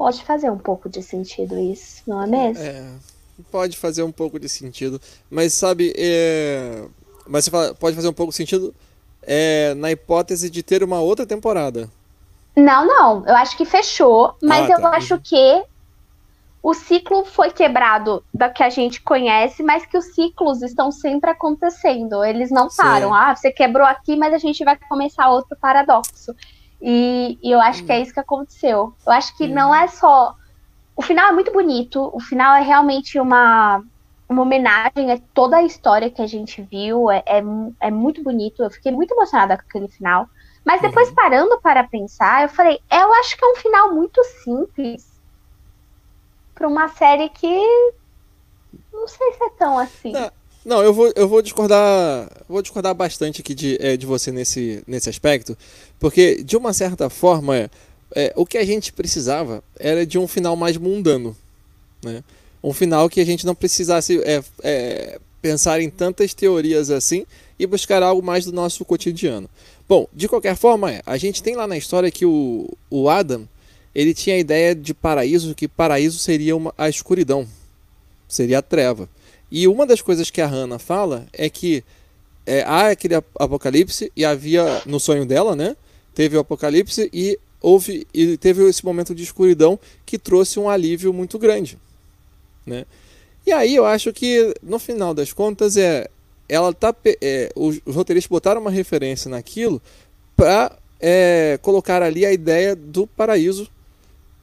pode fazer um pouco de sentido isso, não é mesmo? É, pode fazer um pouco de sentido. Mas sabe, é... mas fala, pode fazer um pouco de sentido é, na hipótese de ter uma outra temporada. Não, não. Eu acho que fechou, mas Ah, eu tá. acho que o ciclo foi quebrado da que a gente conhece, mas que os ciclos estão sempre acontecendo. Eles não param. Ah, você quebrou aqui, mas a gente vai começar outro paradoxo. E, e eu acho que é isso que aconteceu. Eu acho que não é só. O final é muito bonito. O final é realmente uma, uma homenagem a toda a história que a gente viu. É, é, é muito bonito. Eu fiquei muito emocionada com aquele final. Mas depois, parando para pensar, eu falei, eu acho que é um final muito simples para uma série que não sei se é tão assim. Não, Não, eu vou, eu vou discordar. Vou discordar bastante aqui de, é, de você nesse, nesse aspecto. Porque, de uma certa forma, é, o que a gente precisava era de um final mais mundano. Né? Um final que a gente não precisasse é, é, pensar em tantas teorias assim e buscar algo mais do nosso cotidiano. Bom, de qualquer forma, é, a gente tem lá na história que o, o Adam ele tinha a ideia de paraíso, que paraíso seria uma, a escuridão, seria a treva. E uma das coisas que a Hannah fala é que é, há aquele apocalipse e havia no sonho dela, né? Teve o apocalipse e houve e teve esse momento de escuridão que trouxe um alívio muito grande, né? E aí eu acho que no final das contas é ela tá é, os, roteiristas botaram uma referência naquilo para é, colocar ali a ideia do paraíso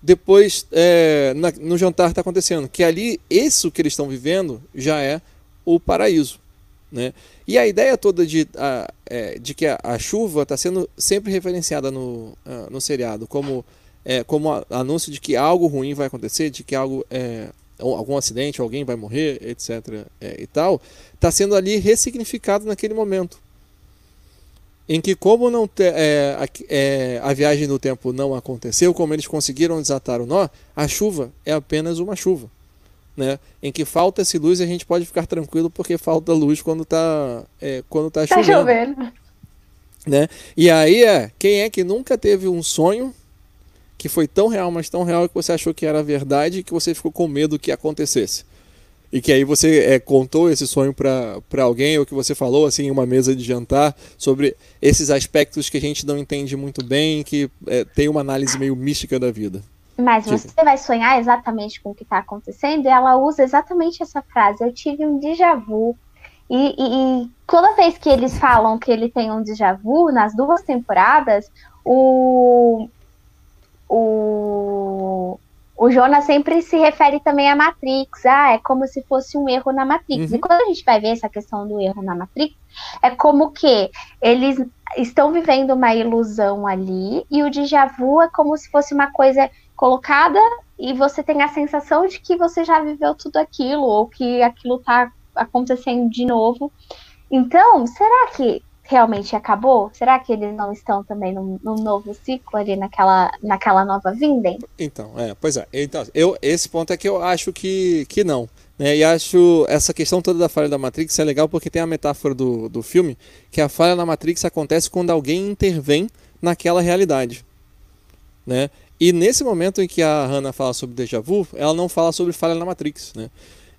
depois é, na, no jantar está acontecendo que ali isso que eles estão vivendo já é o paraíso né? E a ideia toda de, a, é, de que a, a chuva está sendo sempre referenciada no, no seriado como é, como anúncio de que algo ruim vai acontecer de que algo é, algum acidente alguém vai morrer etc é, e tal está sendo ali ressignificado naquele momento em que como não te, é, a, é, a, viagem no tempo não aconteceu, como eles conseguiram desatar o nó, a chuva é apenas uma chuva, né? Em que falta esse luz e a gente pode ficar tranquilo porque falta luz quando está é, quando tá, tá chovendo, chovendo, né? E aí é quem é que nunca teve um sonho que foi tão real, mas tão real que você achou que era verdade e que você ficou com medo que acontecesse? E que aí você é, contou esse sonho para alguém ou que você falou assim em uma mesa de jantar sobre esses aspectos que a gente não entende muito bem, que é, tem uma análise meio mística da vida. Mas tipo. você vai sonhar exatamente com o que está acontecendo e ela usa exatamente essa frase. Eu tive um déjà vu. E, e, e toda vez que eles falam que ele tem um déjà vu, nas duas temporadas, o, o, o Jonas sempre se refere também à Matrix. Ah, é como se fosse um erro na Matrix. Uhum. E quando a gente vai ver essa questão do erro na Matrix, é como que eles estão vivendo uma ilusão ali e o déjà vu é como se fosse uma coisa colocada e você tem a sensação de que você já viveu tudo aquilo ou que aquilo tá acontecendo de novo. Então, será que realmente acabou? Será que eles não estão também num, num, novo ciclo ali naquela, naquela nova vinda? Então, é, pois é. Então, eu, esse ponto é que eu acho que, que não. Né? E acho essa questão toda da falha da Matrix é legal porque tem a metáfora do, do filme que a falha na Matrix acontece quando alguém intervém naquela realidade. Né? E nesse momento em que a Hannah fala sobre déjà vu, ela não fala sobre falha na Matrix. Né?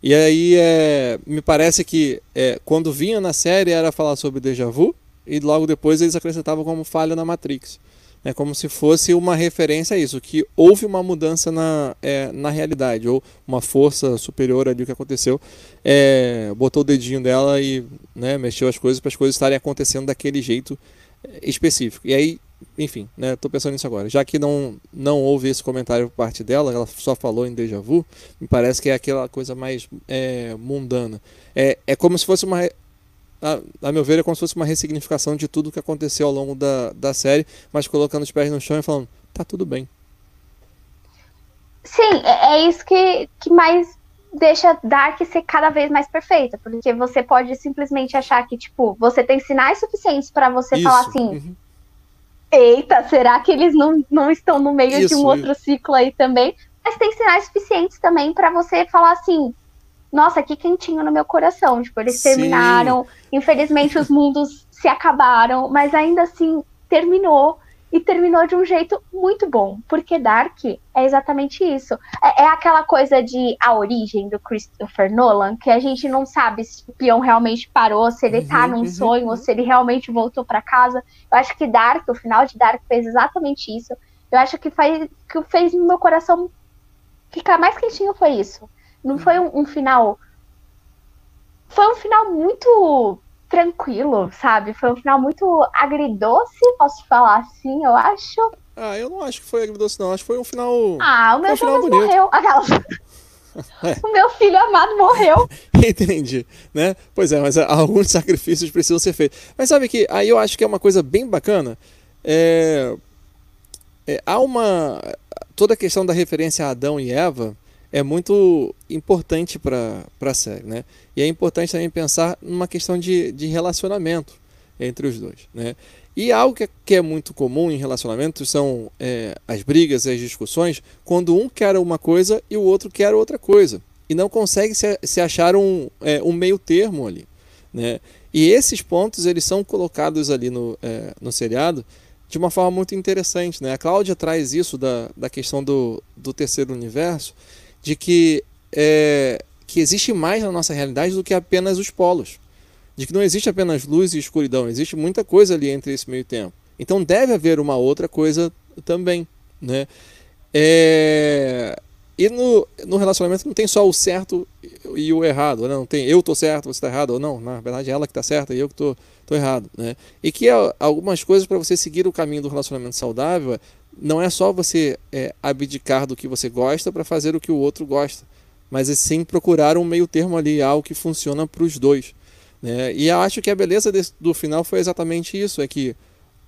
E aí é, me parece que é, quando vinha na série era falar sobre déjà vu e logo depois eles acrescentavam como falha na Matrix. É como se fosse uma referência a isso, que houve uma mudança na, é, na realidade, ou uma força superior ali que aconteceu, é, botou o dedinho dela e né, mexeu as coisas para as coisas estarem acontecendo daquele jeito específico. E aí, enfim, né, tô pensando nisso agora. Já que não, não houve esse comentário por parte dela, ela só falou em déjà vu, me parece que é aquela coisa mais é, mundana. É, é como se fosse uma a, a, meu ver, é como se fosse uma ressignificação de tudo que aconteceu ao longo da, da série, mas colocando os pés no chão e falando, tá tudo bem. Sim, é, é isso que, que mais deixa Dark ser cada vez mais perfeita, porque você pode simplesmente achar que, tipo, você tem sinais suficientes para você isso. falar assim, uhum. Eita, será que eles não, não estão no meio Isso, de um outro ciclo aí também? Mas tem sinais suficientes também para você falar assim, nossa, que quentinho no meu coração. Tipo, eles Sim. terminaram, infelizmente os mundos se acabaram, mas ainda assim terminou. E terminou de um jeito muito bom, porque Dark é exatamente isso. É, é aquela coisa de a origem do Christopher Nolan, que a gente não sabe se o peão realmente parou, se ele tá Uhum, num uhum, sonho, ou se ele realmente voltou para casa. Eu acho que Dark, o final de Dark fez exatamente isso. Eu acho que faz que fez meu coração ficar mais quentinho foi isso. Não foi um, um final. Foi um final muito tranquilo, sabe? Foi um final muito agridoce, posso falar assim, eu acho. Ah, eu não acho que foi agridoce, não. Acho que foi um final. Ah, o meu um Jonas morreu. Aquelas- É. O meu filho amado morreu. Entendi, né? Pois é, mas alguns sacrifícios precisam ser feitos. Mas sabe que aí eu acho que é uma coisa bem bacana. É, é, há uma toda a questão da referência a Adão e Eva é muito importante para a série, né? E é importante também pensar numa questão de, de relacionamento entre os dois, né? E algo que é, que é muito comum em relacionamentos são é, as brigas e as discussões quando um quer uma coisa e o outro quer outra coisa. E não consegue se, se achar um, é, um meio termo ali. Né? E esses pontos eles são colocados ali no, é, no seriado de uma forma muito interessante. Né? A Cláudia traz isso da, da questão do, do terceiro universo, de que, é, que existe mais na nossa realidade do que apenas os polos de que não existe apenas luz e escuridão, existe muita coisa ali entre esse meio tempo. Então deve haver uma outra coisa também, né? É... E no, no relacionamento não tem só o certo e o errado, né? não tem eu tô certo, você tá errado, ou não, na verdade é ela que tá certa e eu que tô, tô errado, né? E que há algumas coisas para você seguir o caminho do relacionamento saudável não é só você é, abdicar do que você gosta para fazer o que o outro gosta, mas é sim procurar um meio termo ali, algo que funciona para os dois. Né? E eu acho que a beleza desse, do final foi exatamente isso: é que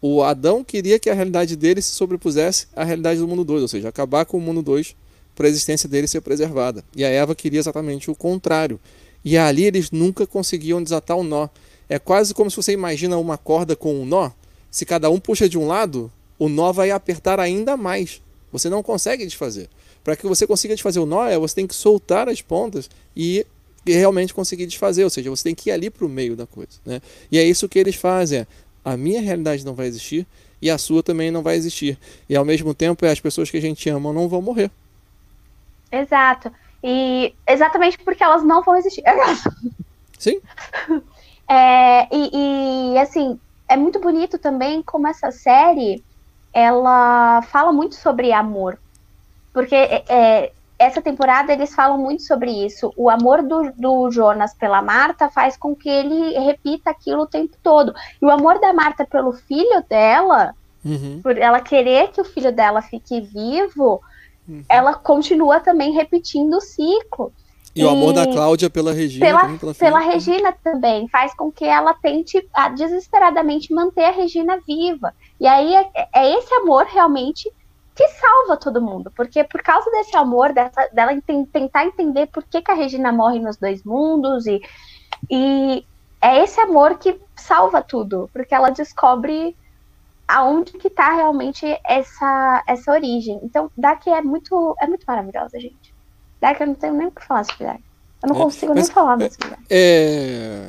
o Adão queria que a realidade dele se sobrepusesse à realidade do mundo 2, ou seja, acabar com o mundo 2 para a existência dele ser preservada. E a Eva queria exatamente o contrário. E ali eles nunca conseguiam desatar o nó. É quase como se você imagina uma corda com um nó. Se cada um puxa de um lado, o nó vai apertar ainda mais. Você não consegue desfazer. Para que você consiga desfazer o nó, é você tem que soltar as pontas e realmente conseguir desfazer, ou seja, você tem que ir ali para o meio da coisa. Né? E é isso que eles fazem. A minha realidade não vai existir e a sua também não vai existir. E ao mesmo tempo, as pessoas que a gente ama não vão morrer. Exato. E exatamente porque elas não vão existir. Sim. É, e, e, assim, é muito bonito também como essa série ela fala muito sobre amor. Porque é, essa temporada eles falam muito sobre isso. O amor do, do, Jonas pela Marta faz com que ele repita aquilo o tempo todo. E o amor da Marta pelo filho dela, uhum. por ela querer que o filho dela fique vivo, uhum. ela continua também repetindo o ciclo. E, e, o amor da Cláudia pela Regina. Pela, também, pela, pela Regina também. Faz com que ela tente a, desesperadamente manter a Regina viva. E aí é, é esse amor realmente que salva todo mundo, porque por causa desse amor, dessa, dela ent tentar entender por que, que, a Regina morre nos dois mundos, e, e é esse amor que salva tudo, porque ela descobre aonde que tá realmente essa, essa origem. Então, Dark é muito, é muito maravilhosa, gente. Dark, eu não tenho nem o que falar sobre Dark. Eu não é, consigo nem falar mais sobre Dark. É...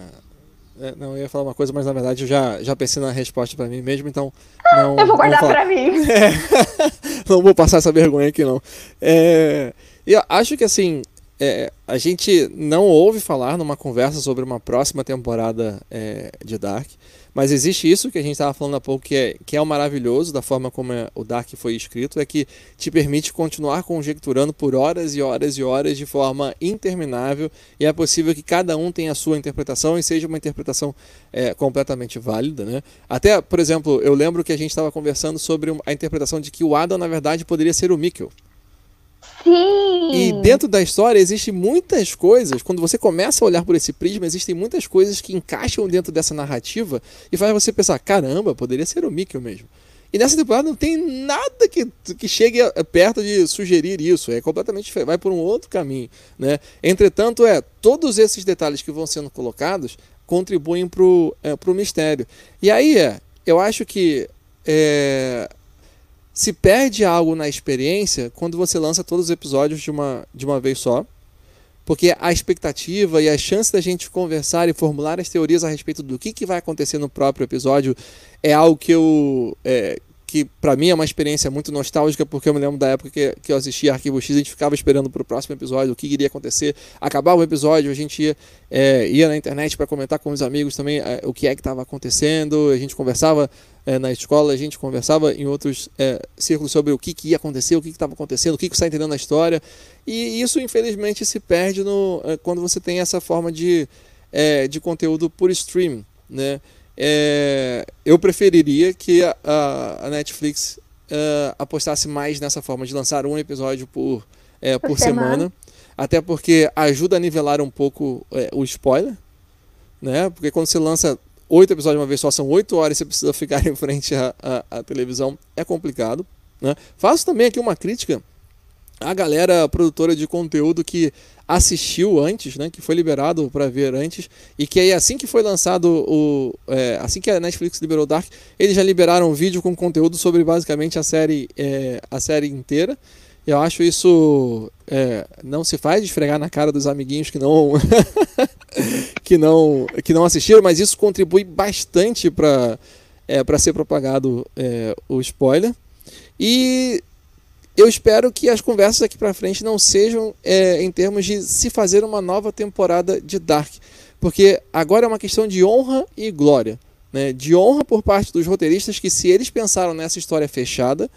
É, não, eu ia falar uma coisa, mas na verdade eu já, já pensei na resposta para mim mesmo, então. Não, eu vou guardar para mim. É, não vou passar essa vergonha aqui, não. É, eu acho que assim. É, a gente não ouve falar numa conversa sobre uma próxima temporada é, de Dark, mas existe isso que a gente estava falando há pouco, que é, que é o maravilhoso da forma como o Dark foi escrito, é que te permite continuar conjecturando por horas e horas e horas de forma interminável, e é possível que cada um tenha a sua interpretação e seja uma interpretação é, completamente válida. Né? Até, por exemplo, eu lembro que a gente estava conversando sobre a interpretação de que o Adam, na verdade, poderia ser o Mikkel. Sim. E dentro da história existem muitas coisas, quando você começa a olhar por esse prisma, existem muitas coisas que encaixam dentro dessa narrativa e faz você pensar, caramba, poderia ser o Mikkel mesmo. E nessa temporada não tem nada que, que chegue perto de sugerir isso, é completamente vai por um outro caminho, né? Entretanto, é, todos esses detalhes que vão sendo colocados contribuem para o é, mistério. E aí, é, eu acho que é, se perde algo na experiência quando você lança todos os episódios de uma, de uma vez só. Porque a expectativa e a chance da gente conversar e formular as teorias a respeito do que, que vai acontecer no próprio episódio é algo que eu, é, que para mim é uma experiência muito nostálgica, porque eu me lembro da época que, que eu assistia Arquivo X, a gente ficava esperando para o próximo episódio o que iria acontecer. Acabava o episódio, a gente ia, é, ia na internet para comentar com os amigos também é, o que é que estava acontecendo, a gente conversava é, na escola, a gente conversava em outros é, círculos sobre o que, que ia acontecer, o que estava acontecendo, o que, que está entendendo na história. E isso, infelizmente, se perde no, é, quando você tem essa forma de, é, de conteúdo por stream, né? É, eu preferiria que a, a Netflix uh, apostasse mais nessa forma de lançar um episódio por, é, por, por semana. semana. até porque ajuda a nivelar um pouco é, o spoiler, né? Porque quando você lança oito episódios de uma vez só, são oito horas e você precisa ficar em frente à, à, à televisão, é complicado. Né? Faço também aqui uma crítica à galera produtora de conteúdo que assistiu antes, né, que foi liberado para ver antes, e que aí assim que foi lançado o, é, assim que a Netflix liberou Dark, eles já liberaram um vídeo com conteúdo sobre basicamente a série, é, a série inteira. Eu acho isso é, não se faz esfregar na cara dos amiguinhos que não que não que não assistiram, mas isso contribui bastante para é, para ser propagado é, o spoiler. E eu espero que as conversas daqui para frente não sejam é, em termos de se fazer uma nova temporada de Dark, porque agora é uma questão de honra e glória, né? De honra por parte dos roteiristas que se eles pensaram nessa história fechada,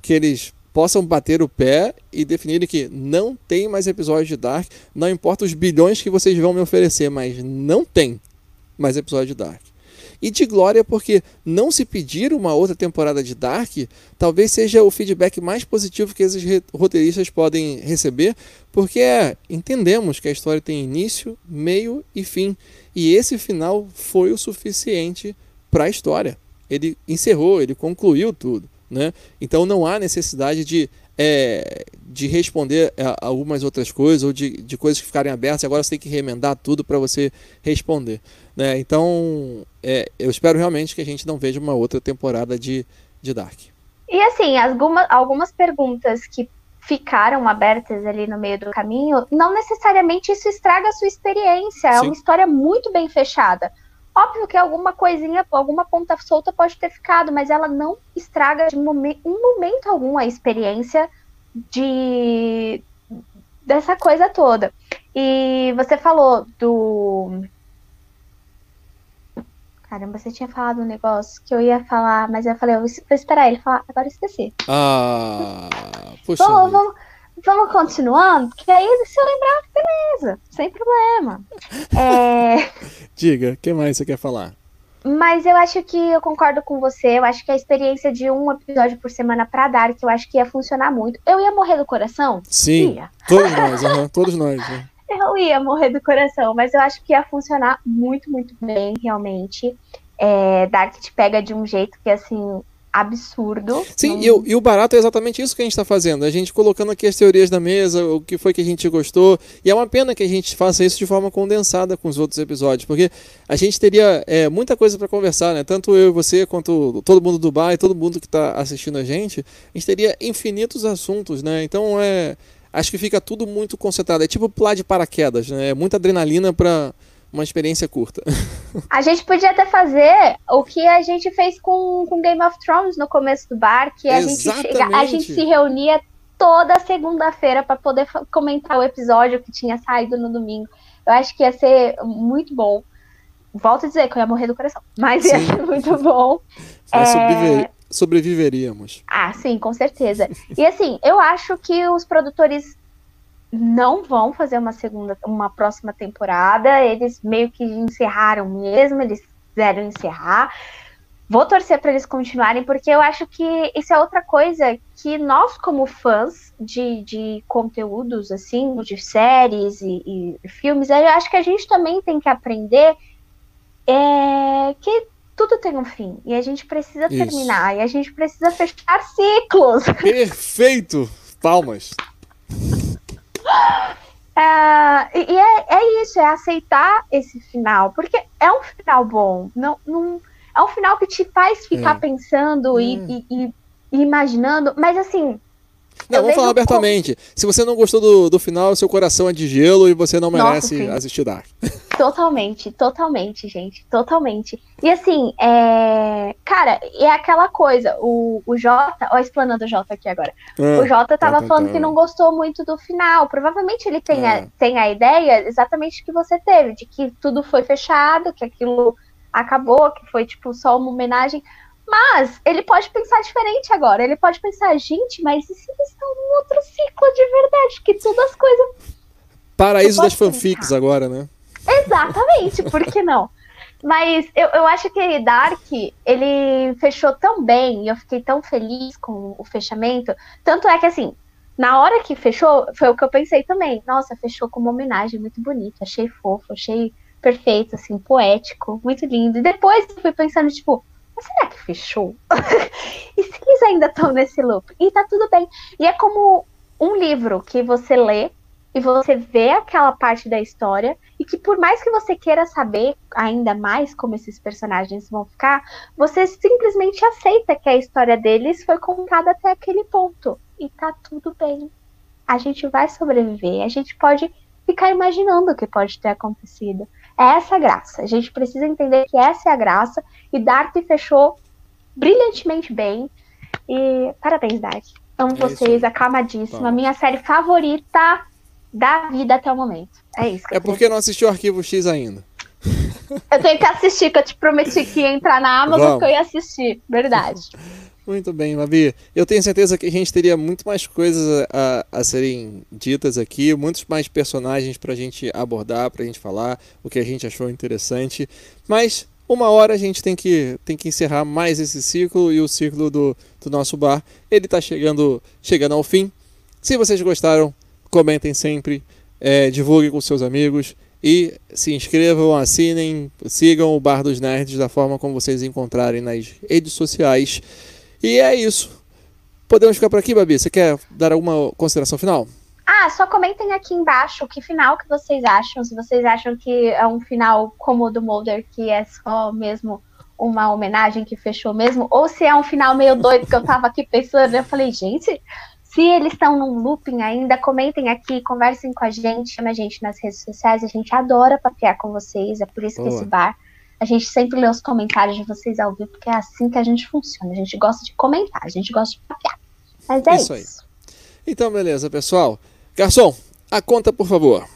que eles possam bater o pé e definirem que não tem mais episódios de Dark, não importa os bilhões que vocês vão me oferecer, mas não tem mais episódio de Dark e de glória porque não se pedir uma outra temporada de Dark talvez seja o feedback mais positivo que esses roteiristas podem receber, porque é, entendemos que a história tem início, meio e fim, e esse final foi o suficiente para a história. Ele encerrou, ele concluiu tudo. Né? Então não há necessidade de, é, de responder a algumas outras coisas ou de, de coisas que ficarem abertas. Agora você tem que remendar tudo para você responder. Né? Então, é, eu espero realmente que a gente não veja uma outra temporada de, de Dark. E assim, algumas, algumas perguntas que ficaram abertas ali no meio do caminho, não necessariamente isso estraga a sua experiência. É Sim. uma história muito bem fechada. Óbvio que alguma coisinha, alguma ponta solta pode ter ficado, mas ela não estraga de momen em momento algum a experiência de dessa coisa toda. E você falou do Caramba, você tinha falado um negócio que eu ia falar, mas eu falei, eu vou esperar ele falar, agora eu esqueci. Ah, puxa. Vamos, vamos, vamos continuando, porque aí se eu lembrar, beleza, sem problema. É... Diga, o que mais você quer falar? Mas eu acho que eu concordo com você. Eu acho que a experiência de um episódio por semana pra dar, que eu acho que ia funcionar muito. Eu ia morrer do coração? Sim. Ia. Todos nós, uhum, todos nós. Né? eu ia morrer do coração, mas eu acho que ia funcionar muito, muito bem, realmente. É, Dark te pega de um jeito que, assim, absurdo. Sim, não... e, o, e, o, barato é exatamente isso que a gente está fazendo. A gente colocando aqui as teorias na mesa, o que foi que a gente gostou. E é uma pena que a gente faça isso de forma condensada com os outros episódios, porque a gente teria é, muita coisa para conversar, né? Tanto eu e você, quanto todo mundo do bar e todo mundo que está assistindo a gente. A gente teria infinitos assuntos, né? Então é acho que fica tudo muito concentrado. É tipo pular de paraquedas, né? É muita adrenalina para uma experiência curta. A gente podia até fazer o que a gente fez com, com Game of Thrones no começo do bar, que a gente, chega, a gente se reunia toda segunda-feira para poder comentar o episódio que tinha saído no domingo. Eu acho que ia ser muito bom. Volto a dizer que eu ia morrer do coração, mas ia ser muito bom. É sobreviveríamos. Ah, sim, com certeza. E assim, eu acho que os produtores não vão fazer uma segunda, uma próxima temporada. Eles meio que encerraram mesmo, eles quiseram encerrar. Vou torcer para eles continuarem, porque eu acho que isso é outra coisa que nós, como fãs de, de conteúdos, assim, de séries e, e filmes, eu acho que a gente também tem que aprender é, que tudo tem um fim e a gente precisa Isso. terminar e a gente precisa fechar ciclos. Perfeito! Palmas. É, e é, é, isso, é aceitar esse final, porque é um final bom. Não, não, É um final que te faz ficar É. pensando e, e- e- e imaginando, mas assim. Não, vamos falar abertamente. Se você não gostou do, do final, seu coração é de gelo e você não Nossa, merece sim. assistir Dark. Totalmente, totalmente, gente, totalmente. E assim, é... cara, é aquela coisa, o, o Jota, ó, explanando o Jota aqui agora. Ah, o Jota tava tá, falando que não gostou muito do final. Provavelmente ele tem, Ah. a, tem a ideia exatamente que você teve, de que tudo foi fechado, que aquilo acabou, que foi tipo só uma homenagem. Mas ele pode pensar diferente agora. Ele pode pensar, gente, mas e se eles estão num outro ciclo de verdade? Que todas as coisas Paraíso das fanfics agora, né? Exatamente, por que não? Mas eu, eu acho que Dark, ele fechou tão bem e eu fiquei tão feliz com o fechamento. Tanto é que, assim, na hora que fechou, foi o que eu pensei também. Nossa, fechou com uma homenagem muito bonita. Achei fofo, achei perfeito, assim, poético, muito lindo. E depois eu fui pensando, tipo, mas será que fechou? e se eles ainda estão nesse loop? E tá tudo bem. E é como um livro que você lê e você vê aquela parte da história e que por mais que você queira saber ainda mais como esses personagens vão ficar, você simplesmente aceita que a história deles foi contada até aquele ponto e tá tudo bem. A gente vai sobreviver, a gente pode ficar imaginando o que pode ter acontecido. É essa a graça. A gente precisa entender que essa é a graça e Dark fechou brilhantemente bem. E parabéns, Dark. Amo É vocês, aclamadíssima. Minha série favorita da vida até o momento. É isso. É porque não assistiu Arquivo X ainda. Eu tenho que assistir, que eu te prometi que ia entrar na Amazon Vamos. que eu ia assistir. Verdade. Muito bem, Mabi. Eu tenho certeza que a gente teria muito mais coisas a, a serem ditas aqui, muitos mais personagens pra gente abordar, pra gente falar, o que a gente achou interessante. Mas uma hora a gente tem que, tem que encerrar mais esse ciclo e o ciclo do, do nosso bar. Ele tá chegando, chegando ao fim. Se vocês gostaram, comentem sempre, é, divulguem com seus amigos e se inscrevam, assinem, sigam o Bar dos Nerds da forma como vocês encontrarem nas redes sociais. E é isso. Podemos ficar por aqui, Babi? Você quer dar alguma consideração final? Ah, só comentem aqui embaixo que final que vocês acham. Se vocês acham que é um final como o do Mulder, que é só mesmo uma homenagem que fechou mesmo, ou se é um final meio doido que eu tava aqui pensando, eu falei, gente, se eles estão num looping ainda, comentem aqui, conversem com a gente, chama a gente nas redes sociais, a gente adora papear com vocês, é por isso que Boa. esse bar, a gente sempre lê os comentários de vocês ao vivo, porque é assim que a gente funciona, a gente gosta de comentar, a gente gosta de papear. Mas é Isso isso. aí. Então, beleza, pessoal. Garçom, a conta, por favor.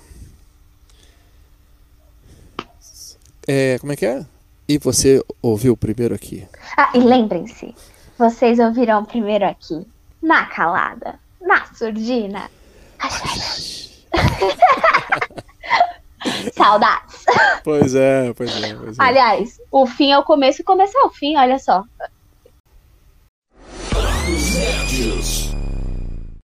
É, como é que é? E você ouviu primeiro aqui. Ah, e lembrem-se, vocês ouvirão primeiro aqui, na calada, na surdina. Saudades. Pois é, pois é, pois é. Aliás, o fim é o começo e o começo é o fim, olha só.